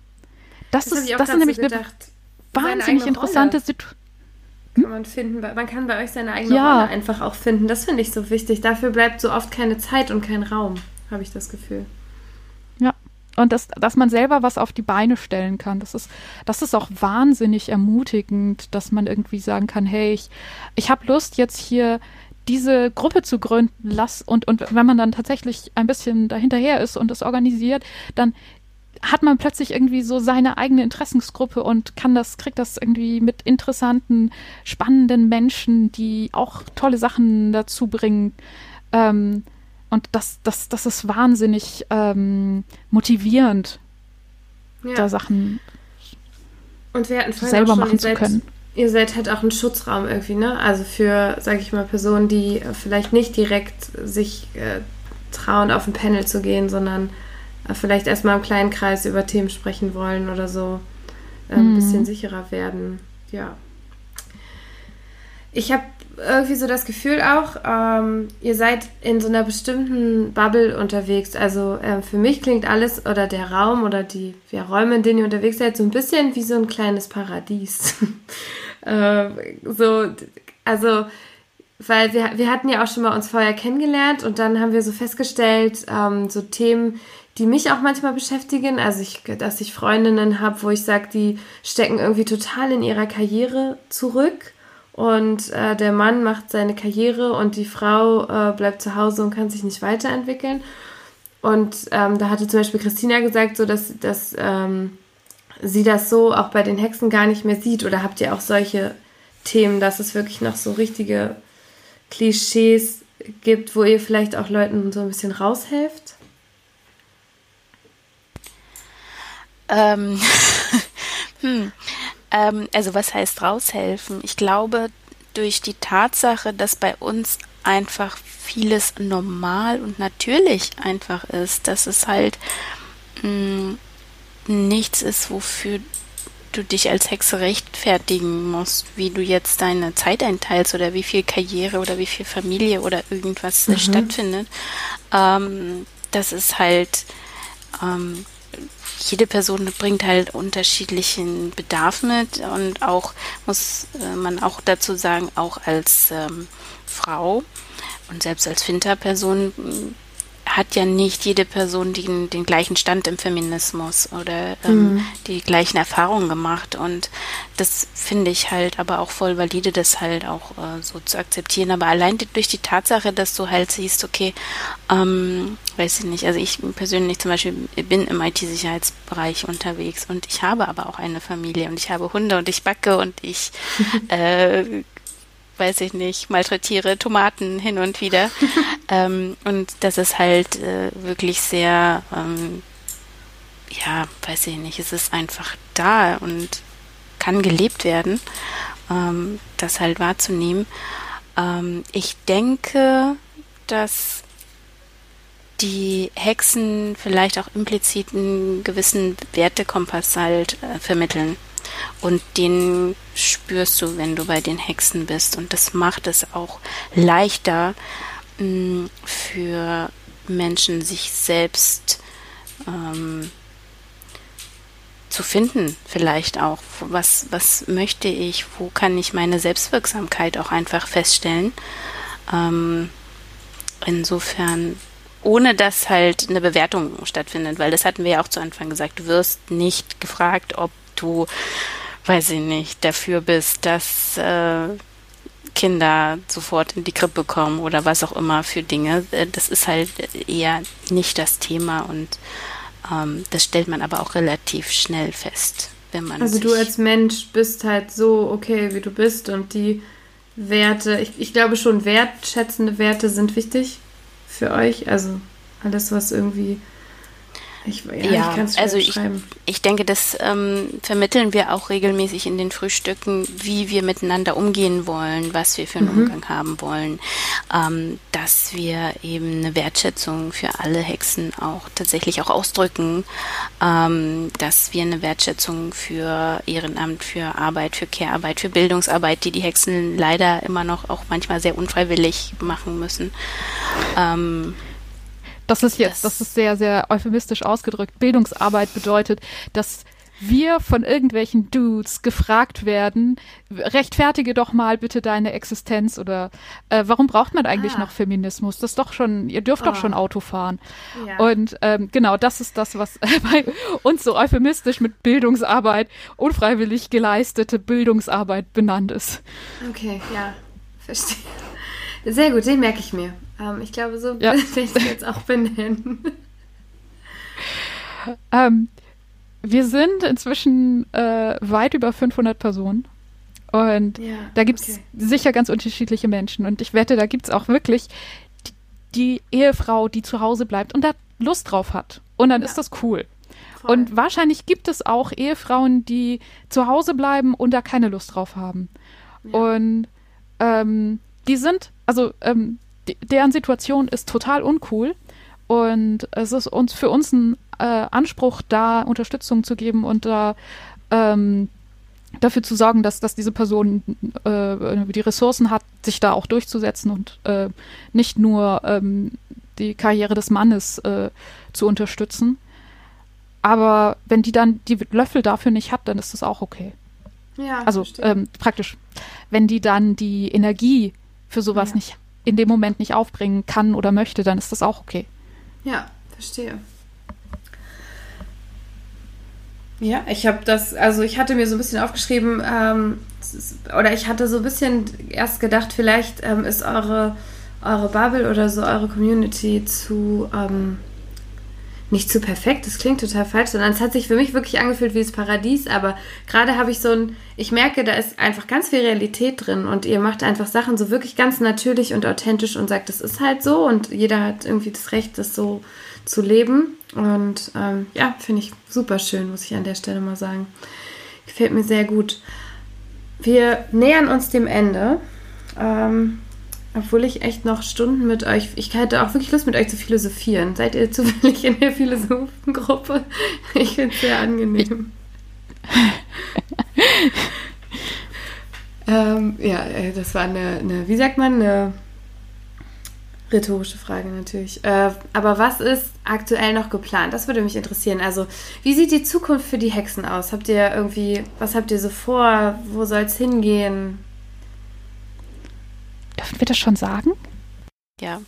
C: Das, das ist, das ist nämlich so eine wahnsinnig interessante Situation.
A: Kann man finden, man kann bei euch seine eigene ja. Rolle einfach auch finden. Das finde ich so wichtig. Dafür bleibt so oft keine Zeit und kein Raum, habe ich das Gefühl.
C: Und das, dass man selber was auf die Beine stellen kann. Das ist, das ist auch wahnsinnig ermutigend, dass man irgendwie sagen kann, hey, ich, ich habe Lust, jetzt hier diese Gruppe zu gründen, lass und, und wenn man dann tatsächlich ein bisschen dahinterher ist und es organisiert, dann hat man plötzlich irgendwie so seine eigene Interessensgruppe und kann das, kriegt das irgendwie mit interessanten, spannenden Menschen, die auch tolle Sachen dazu bringen, ähm, und das, das, das ist wahnsinnig ähm, motivierend, ja. da Sachen
A: und wir hatten selber schon, machen zu seid, können. Ihr seid halt auch ein Schutzraum irgendwie, ne? Also für, sage ich mal, Personen, die vielleicht nicht direkt sich äh, trauen, auf ein Panel zu gehen, sondern äh, vielleicht erstmal im kleinen Kreis über Themen sprechen wollen oder so äh, ein mhm. bisschen sicherer werden. Ja. Ich habe irgendwie so das Gefühl auch, ähm, ihr seid in so einer bestimmten Bubble unterwegs. Also äh, für mich klingt alles oder der Raum oder die ja, Räume, in denen ihr unterwegs seid, so ein bisschen wie so ein kleines Paradies. äh, so, also, weil wir, wir hatten ja auch schon mal uns vorher kennengelernt und dann haben wir so festgestellt, ähm, so Themen, die mich auch manchmal beschäftigen. Also, ich, dass ich Freundinnen habe, wo ich sage, die stecken irgendwie total in ihrer Karriere zurück und äh, der Mann macht seine Karriere und die Frau äh, bleibt zu Hause und kann sich nicht weiterentwickeln. Und ähm, da hatte zum Beispiel Christina gesagt, so dass, dass ähm, sie das so auch bei den Hexen gar nicht mehr sieht. Oder habt ihr auch solche Themen, dass es wirklich noch so richtige Klischees gibt, wo ihr vielleicht auch Leuten so ein bisschen raushelft?
D: Ähm, hm. Ähm, also was heißt raushelfen? Ich glaube, durch die Tatsache, dass bei uns einfach vieles normal und natürlich einfach ist, dass es halt mh, mm, nichts ist, wofür du dich als Hexe rechtfertigen musst, wie du jetzt deine Zeit einteilst oder wie viel Karriere oder wie viel Familie oder irgendwas mhm. stattfindet. Ähm, das ist halt ähm, jede Person bringt halt unterschiedlichen Bedarf mit und auch muss äh, man auch dazu sagen, auch als ähm, Frau und selbst als Finterperson hat ja nicht jede Person den, den gleichen Stand im Feminismus oder ähm, mhm. die gleichen Erfahrungen gemacht. Und das finde ich halt aber auch voll valide, das halt auch äh, so zu akzeptieren. Aber allein die, durch die Tatsache, dass du halt siehst, okay, ähm, weiß ich nicht, also ich persönlich zum Beispiel bin im IT-Sicherheitsbereich unterwegs und ich habe aber auch eine Familie und ich habe Hunde und ich backe und ich äh, weiß ich nicht, malträtiere Tomaten hin und wieder. ähm, und das ist halt äh, wirklich sehr, ähm, ja, weiß ich nicht, es ist einfach da und kann gelebt werden, ähm, das halt wahrzunehmen. Ähm, ich denke, dass die Hexen vielleicht auch implizit einen gewissen Wertekompass halt äh, vermitteln. Und den spürst du, wenn du bei den Hexen bist. Und das macht es auch leichter mm, für Menschen, sich selbst ähm, zu finden, vielleicht auch. Was, was möchte ich? Wo kann ich meine Selbstwirksamkeit auch einfach feststellen? Ähm, insofern, ohne dass halt eine Bewertung stattfindet, weil das hatten wir ja auch zu Anfang gesagt, du wirst nicht gefragt, ob du, weiß ich nicht, dafür bist, dass äh, Kinder sofort in die Krippe kommen oder was auch immer für Dinge. Äh, das ist halt eher nicht das Thema und ähm, das stellt man aber auch relativ schnell fest, wenn man.
A: Also du als Mensch bist halt so okay, wie du bist und die Werte, ich, ich glaube schon, wertschätzende Werte sind wichtig für euch. Also alles, was irgendwie
D: ich, ja, ja ich also ich, ich denke, das ähm, vermitteln wir auch regelmäßig in den Frühstücken, wie wir miteinander umgehen wollen, was wir für einen mhm. Umgang haben wollen, ähm, dass wir eben eine Wertschätzung für alle Hexen auch tatsächlich auch ausdrücken, ähm, dass wir eine Wertschätzung für Ehrenamt, für Arbeit, für Care-Arbeit, für Bildungsarbeit, die die Hexen leider immer noch auch manchmal sehr unfreiwillig machen müssen. Ähm,
C: das ist jetzt, das, das ist sehr, sehr euphemistisch ausgedrückt. Bildungsarbeit bedeutet, dass wir von irgendwelchen Dudes gefragt werden, rechtfertige doch mal bitte deine Existenz oder äh, warum braucht man eigentlich ah. noch Feminismus? Das ist doch schon, ihr dürft oh. doch schon Auto fahren. Ja. Und ähm, genau, das ist das, was äh, bei uns so euphemistisch mit Bildungsarbeit, unfreiwillig geleistete Bildungsarbeit benannt ist.
A: Okay, ja, verstehe. Sehr gut, den merke ich mir. Ähm, ich glaube, so ja. werde ich es jetzt auch benennen.
C: ähm, wir sind inzwischen äh, weit über 500 Personen. Und ja, da gibt es okay. sicher ganz unterschiedliche Menschen. Und ich wette, da gibt es auch wirklich die, die, Ehefrau, die zu Hause bleibt und da Lust drauf hat. Und dann ja. ist das cool. Voll. Und wahrscheinlich gibt es auch Ehefrauen, die zu Hause bleiben und da keine Lust drauf haben. Ja. Und ähm, die sind, also ähm, deren Situation ist total uncool und es ist uns für uns ein äh, Anspruch, da Unterstützung zu geben und da ähm, dafür zu sorgen, dass, dass diese Person äh, die Ressourcen hat, sich da auch durchzusetzen und äh, nicht nur ähm, die Karriere des Mannes äh, zu unterstützen. Aber wenn die dann die Löffel dafür nicht hat, dann ist das auch okay. Ja, also ähm, praktisch, wenn die dann die Energie für sowas ja. nicht in dem Moment nicht aufbringen kann oder möchte, dann ist das auch okay.
A: Ja, verstehe. Ja, ich habe das, also ich hatte mir so ein bisschen aufgeschrieben, ähm, oder ich hatte so ein bisschen erst gedacht, vielleicht ähm, ist eure, eure Bubble oder so eure Community zu, ähm, nicht zu perfekt, das klingt total falsch, sondern es hat sich für mich wirklich angefühlt wie das Paradies, aber gerade habe ich so ein, ich merke, da ist einfach ganz viel Realität drin und ihr macht einfach Sachen so wirklich ganz natürlich und authentisch und sagt, das ist halt so und jeder hat irgendwie das Recht, das so zu leben und ähm, ja, finde ich super schön, muss ich an der Stelle mal sagen. Gefällt mir sehr gut. Wir nähern uns dem Ende. Ähm, obwohl ich echt noch Stunden mit euch, ich hätte auch wirklich Lust mit euch zu philosophieren. Seid ihr zufällig in der Philosophengruppe? Ich finde es sehr angenehm. ähm, ja, äh, das war eine, eine, wie sagt man, eine rhetorische Frage natürlich. Äh, aber was ist aktuell noch geplant? Das würde mich interessieren. Also, wie sieht die Zukunft für die Hexen aus? Habt ihr irgendwie, was habt ihr so vor? Wo soll es hingehen?
C: Dürfen wir das schon sagen?
D: Ja.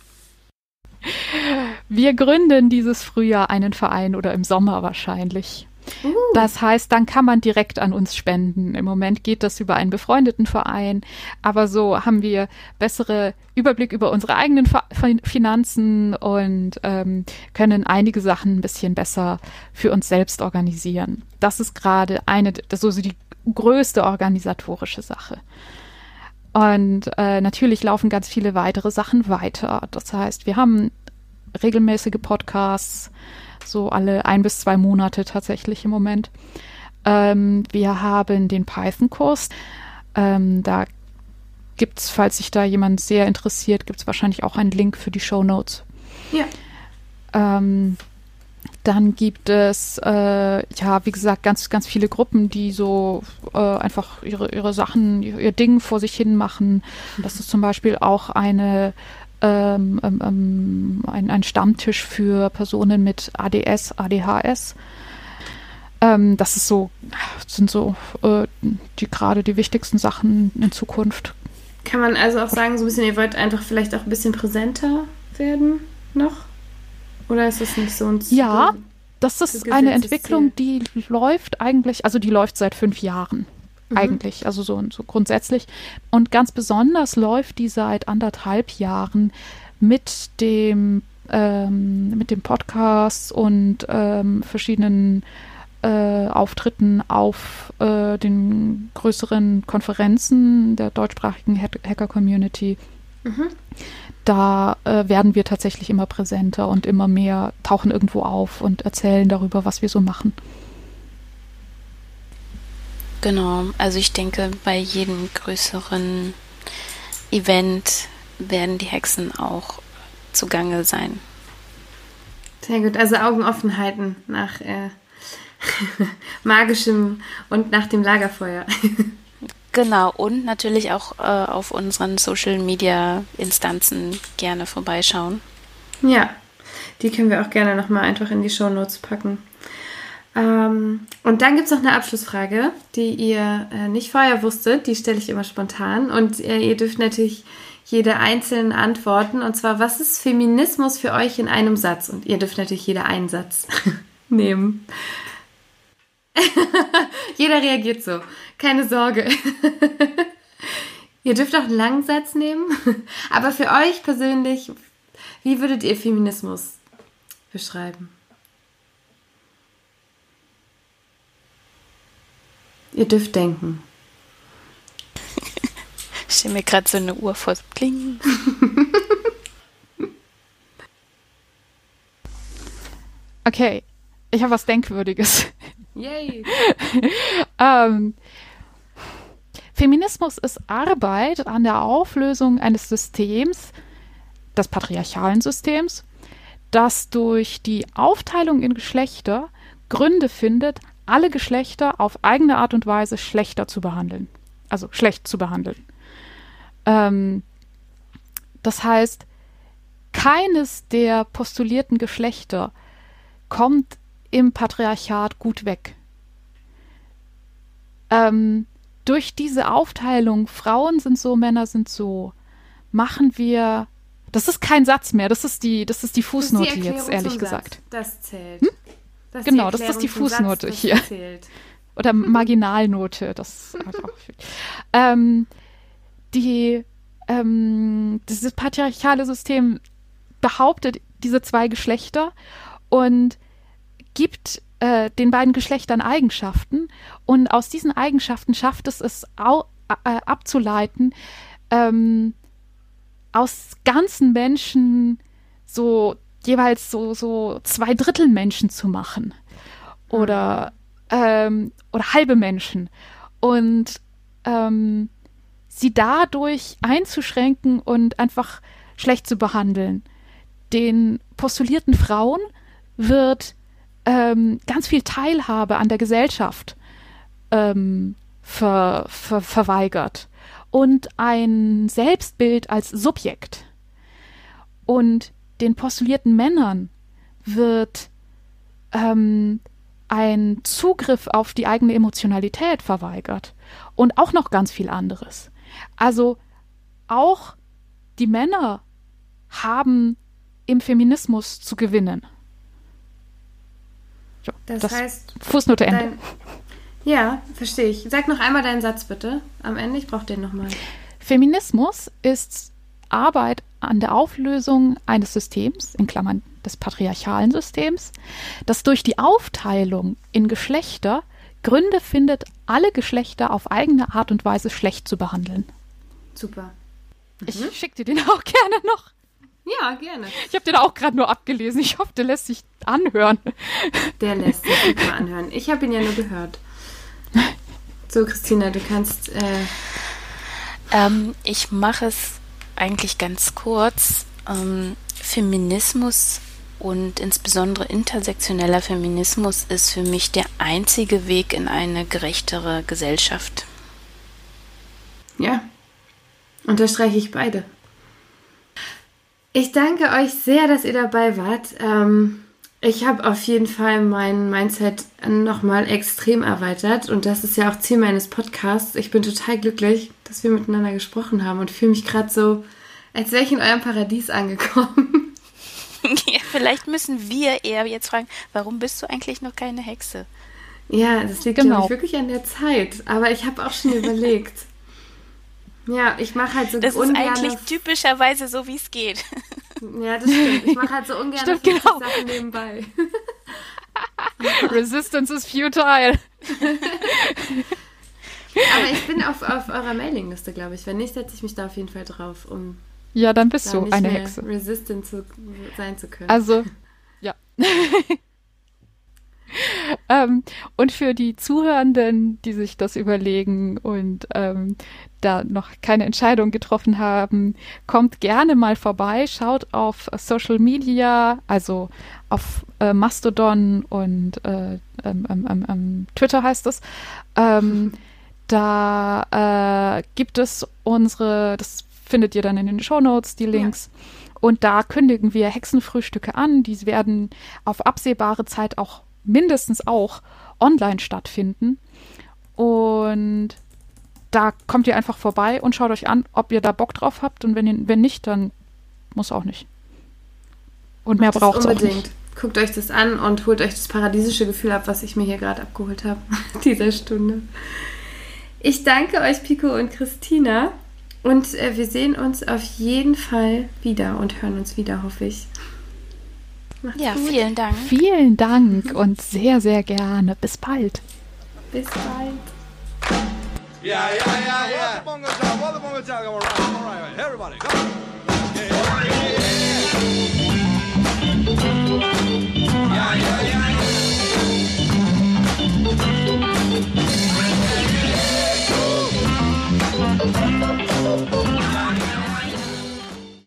C: Wir gründen dieses Frühjahr einen Verein oder im Sommer wahrscheinlich. Uh. Das heißt, dann kann man direkt an uns spenden. Im Moment geht das über einen befreundeten Verein, aber so haben wir bessere Überblick über unsere eigenen Finanzen und ähm, können einige Sachen ein bisschen besser für uns selbst organisieren. Das ist gerade eine, das ist so die größte organisatorische Sache. Und äh, natürlich laufen ganz viele weitere Sachen weiter. Das heißt, wir haben regelmäßige Podcasts, so alle ein bis zwei Monate tatsächlich im Moment. Ähm, wir haben den Python-Kurs. Ähm, da gibt es, falls sich da jemand sehr interessiert, gibt es wahrscheinlich auch einen Link für die Show Notes.
A: Ja.
C: Ähm, dann gibt es, äh, ja, wie gesagt, ganz, ganz viele Gruppen, die so äh, einfach ihre, ihre Sachen, ihr, Ding vor sich hin machen. Das ist zum Beispiel auch eine ähm, ähm, ähm ein, ein Stammtisch für Personen mit ADS, ADHS. Ähm, das ist so, sind so äh, die gerade die wichtigsten Sachen in Zukunft.
A: Kann man also auch sagen, so ein bisschen, ihr wollt einfach vielleicht auch ein bisschen präsenter werden noch? Oder ist das nicht so ein
C: Ziel? Ja, das ist eine Entwicklung, die läuft eigentlich, also die läuft seit fünf Jahren. Mhm. Eigentlich, also so, so grundsätzlich. Und ganz besonders läuft die seit anderthalb Jahren mit dem, ähm, mit dem Podcast und ähm, verschiedenen äh, Auftritten auf äh, den größeren Konferenzen der deutschsprachigen Hacker-Community. Mhm. Da äh, werden wir tatsächlich immer präsenter und immer mehr tauchen irgendwo auf und erzählen darüber, was wir so machen.
D: Genau, also ich denke, bei jedem größeren Event werden die Hexen auch zugange sein.
A: Sehr gut, also Augen offen halten nach äh, magischem und nach dem Lagerfeuer.
D: genau, und natürlich auch äh, auf unseren Social Media Instanzen gerne vorbeischauen.
A: Ja, die können wir auch gerne nochmal einfach in die Show Notes packen. Ähm, und dann gibt es noch eine Abschlussfrage, die ihr äh, nicht vorher wusstet. Die stelle ich immer spontan. Und äh, ihr dürft natürlich jede einzelne antworten. Und zwar, was ist Feminismus für euch in einem Satz? Und ihr dürft natürlich jeder einen Satz nehmen. Jeder reagiert so. Keine Sorge. ihr dürft auch einen langen Satz nehmen. Aber für euch persönlich, wie würdet ihr Feminismus beschreiben? Ihr dürft denken.
D: Ich stelle mir gerade so eine Uhr vor. Kling.
C: okay, ich habe was Denkwürdiges.
A: Yay!
C: ähm, Feminismus ist Arbeit an der Auflösung eines Systems, des patriarchalen Systems, das durch die Aufteilung in Geschlechter Gründe findet, alle Geschlechter auf eigene Art und Weise schlechter zu behandeln. Also schlecht zu behandeln. Ähm, das heißt, keines der postulierten Geschlechter kommt im Patriarchat gut weg. Ähm, durch diese Aufteilung, Frauen sind so, Männer sind so, machen wir. Das ist kein Satz mehr, das ist die, das ist die Fußnote ist die jetzt, ehrlich gesagt.
A: Das zählt.
C: Hm? Das genau, das ist die Fußnote Satz, hier. Oder Marginalnote, das ähm, die ähm, dieses patriarchale System behauptet diese zwei Geschlechter und gibt äh, den beiden Geschlechtern Eigenschaften. Und aus diesen Eigenschaften schafft es es au, äh, abzuleiten, ähm, aus ganzen Menschen so jeweils so, so zwei Drittel Menschen zu machen. Oder, ähm, oder halbe Menschen. Und ähm, sie dadurch einzuschränken und einfach schlecht zu behandeln. Den postulierten Frauen wird ähm, ganz viel Teilhabe an der Gesellschaft ähm, ver, ver, verweigert und ein Selbstbild als Subjekt. Und den postulierten Männern wird ähm, ein Zugriff auf die eigene Emotionalität verweigert und auch noch ganz viel anderes. Also auch die Männer haben im Feminismus zu gewinnen.
A: So, das, das, heißt.
C: Fußnote Ende.
A: Dein, ja, verstehe ich. Sag noch einmal deinen Satz bitte am Ende. Ich brauche den nochmal.
C: Feminismus ist Arbeit an der Auflösung eines Systems, in Klammern des patriarchalen Systems, das durch die Aufteilung in Geschlechter Gründe findet, alle Geschlechter auf eigene Art und Weise schlecht zu behandeln.
A: Super.
C: Ich schicke dir den auch gerne noch.
A: Ja, gerne.
C: Ich habe den auch gerade nur abgelesen. Ich hoffe, der lässt sich anhören.
A: Der lässt sich super anhören. Ich habe ihn ja nur gehört. So, Christina, du kannst. Äh,
D: Ähm, ich mache es eigentlich ganz kurz. Ähm, Feminismus und insbesondere intersektioneller Feminismus ist für mich der einzige Weg in eine gerechtere Gesellschaft.
A: ja. Unterstreiche ich beide. Ich danke euch sehr, dass ihr dabei wart. Ähm, ich habe auf jeden Fall mein Mindset nochmal extrem erweitert und das ist ja auch Ziel meines Podcasts. Ich bin total glücklich, dass wir miteinander gesprochen haben und fühle mich gerade so, als wäre ich in eurem Paradies angekommen.
D: ja, vielleicht müssen wir eher jetzt fragen, warum bist du eigentlich noch keine Hexe?
A: Ja, das liegt
C: Genau.
A: wirklich an der Zeit. Aber ich habe auch schon überlegt. Ja, ich mache halt so
D: Das ist eigentlich typischerweise so, wie es geht.
A: Ja, das stimmt. Ich mache halt so ungern
C: Stimmt,
A: 50
C: genau.
A: Sachen nebenbei.
C: Resistance is futile.
A: Aber ich bin auf, auf eurer Mailingliste, glaube ich. Wenn nicht, setze ich mich da auf jeden Fall drauf, um
C: Ja, dann bist
A: da
C: du
A: nicht
C: eine
A: mehr
C: Hexe.
A: resistant zu, sein zu können.
C: Also, ja. ähm, und für die Zuhörenden, die sich das überlegen und ähm, da noch keine Entscheidung getroffen haben, kommt gerne mal vorbei, schaut auf Social Media, also auf äh, Mastodon und äh, ähm, ähm, ähm, ähm, Twitter heißt es. Ähm, da äh, gibt es unsere, das findet ihr dann in den Shownotes, die Links. Und da kündigen wir Hexenfrühstücke an. Die werden auf absehbare Zeit auch mindestens auch online stattfinden. Und da kommt ihr einfach vorbei und schaut euch an, ob ihr da Bock drauf habt. Und wenn, ihr, wenn nicht, dann muss auch nicht. Und mehr braucht es auch
A: unbedingt.
C: nicht.
A: Guckt euch das an und holt euch das paradiesische Gefühl ab, was ich mir hier gerade abgeholt habe, dieser Stunde. Ich danke euch, Pico und Christina. Und äh, wir sehen uns auf jeden Fall wieder und hören uns wieder, hoffe ich. Macht's
D: Ja,
A: gut.
D: vielen Dank.
C: Vielen Dank und sehr, sehr gerne. Bis bald.
A: Bis bald.
E: Yeah, yeah, yeah, yeah. Bongo job, all the bongo job, all right, all right, everybody, come on.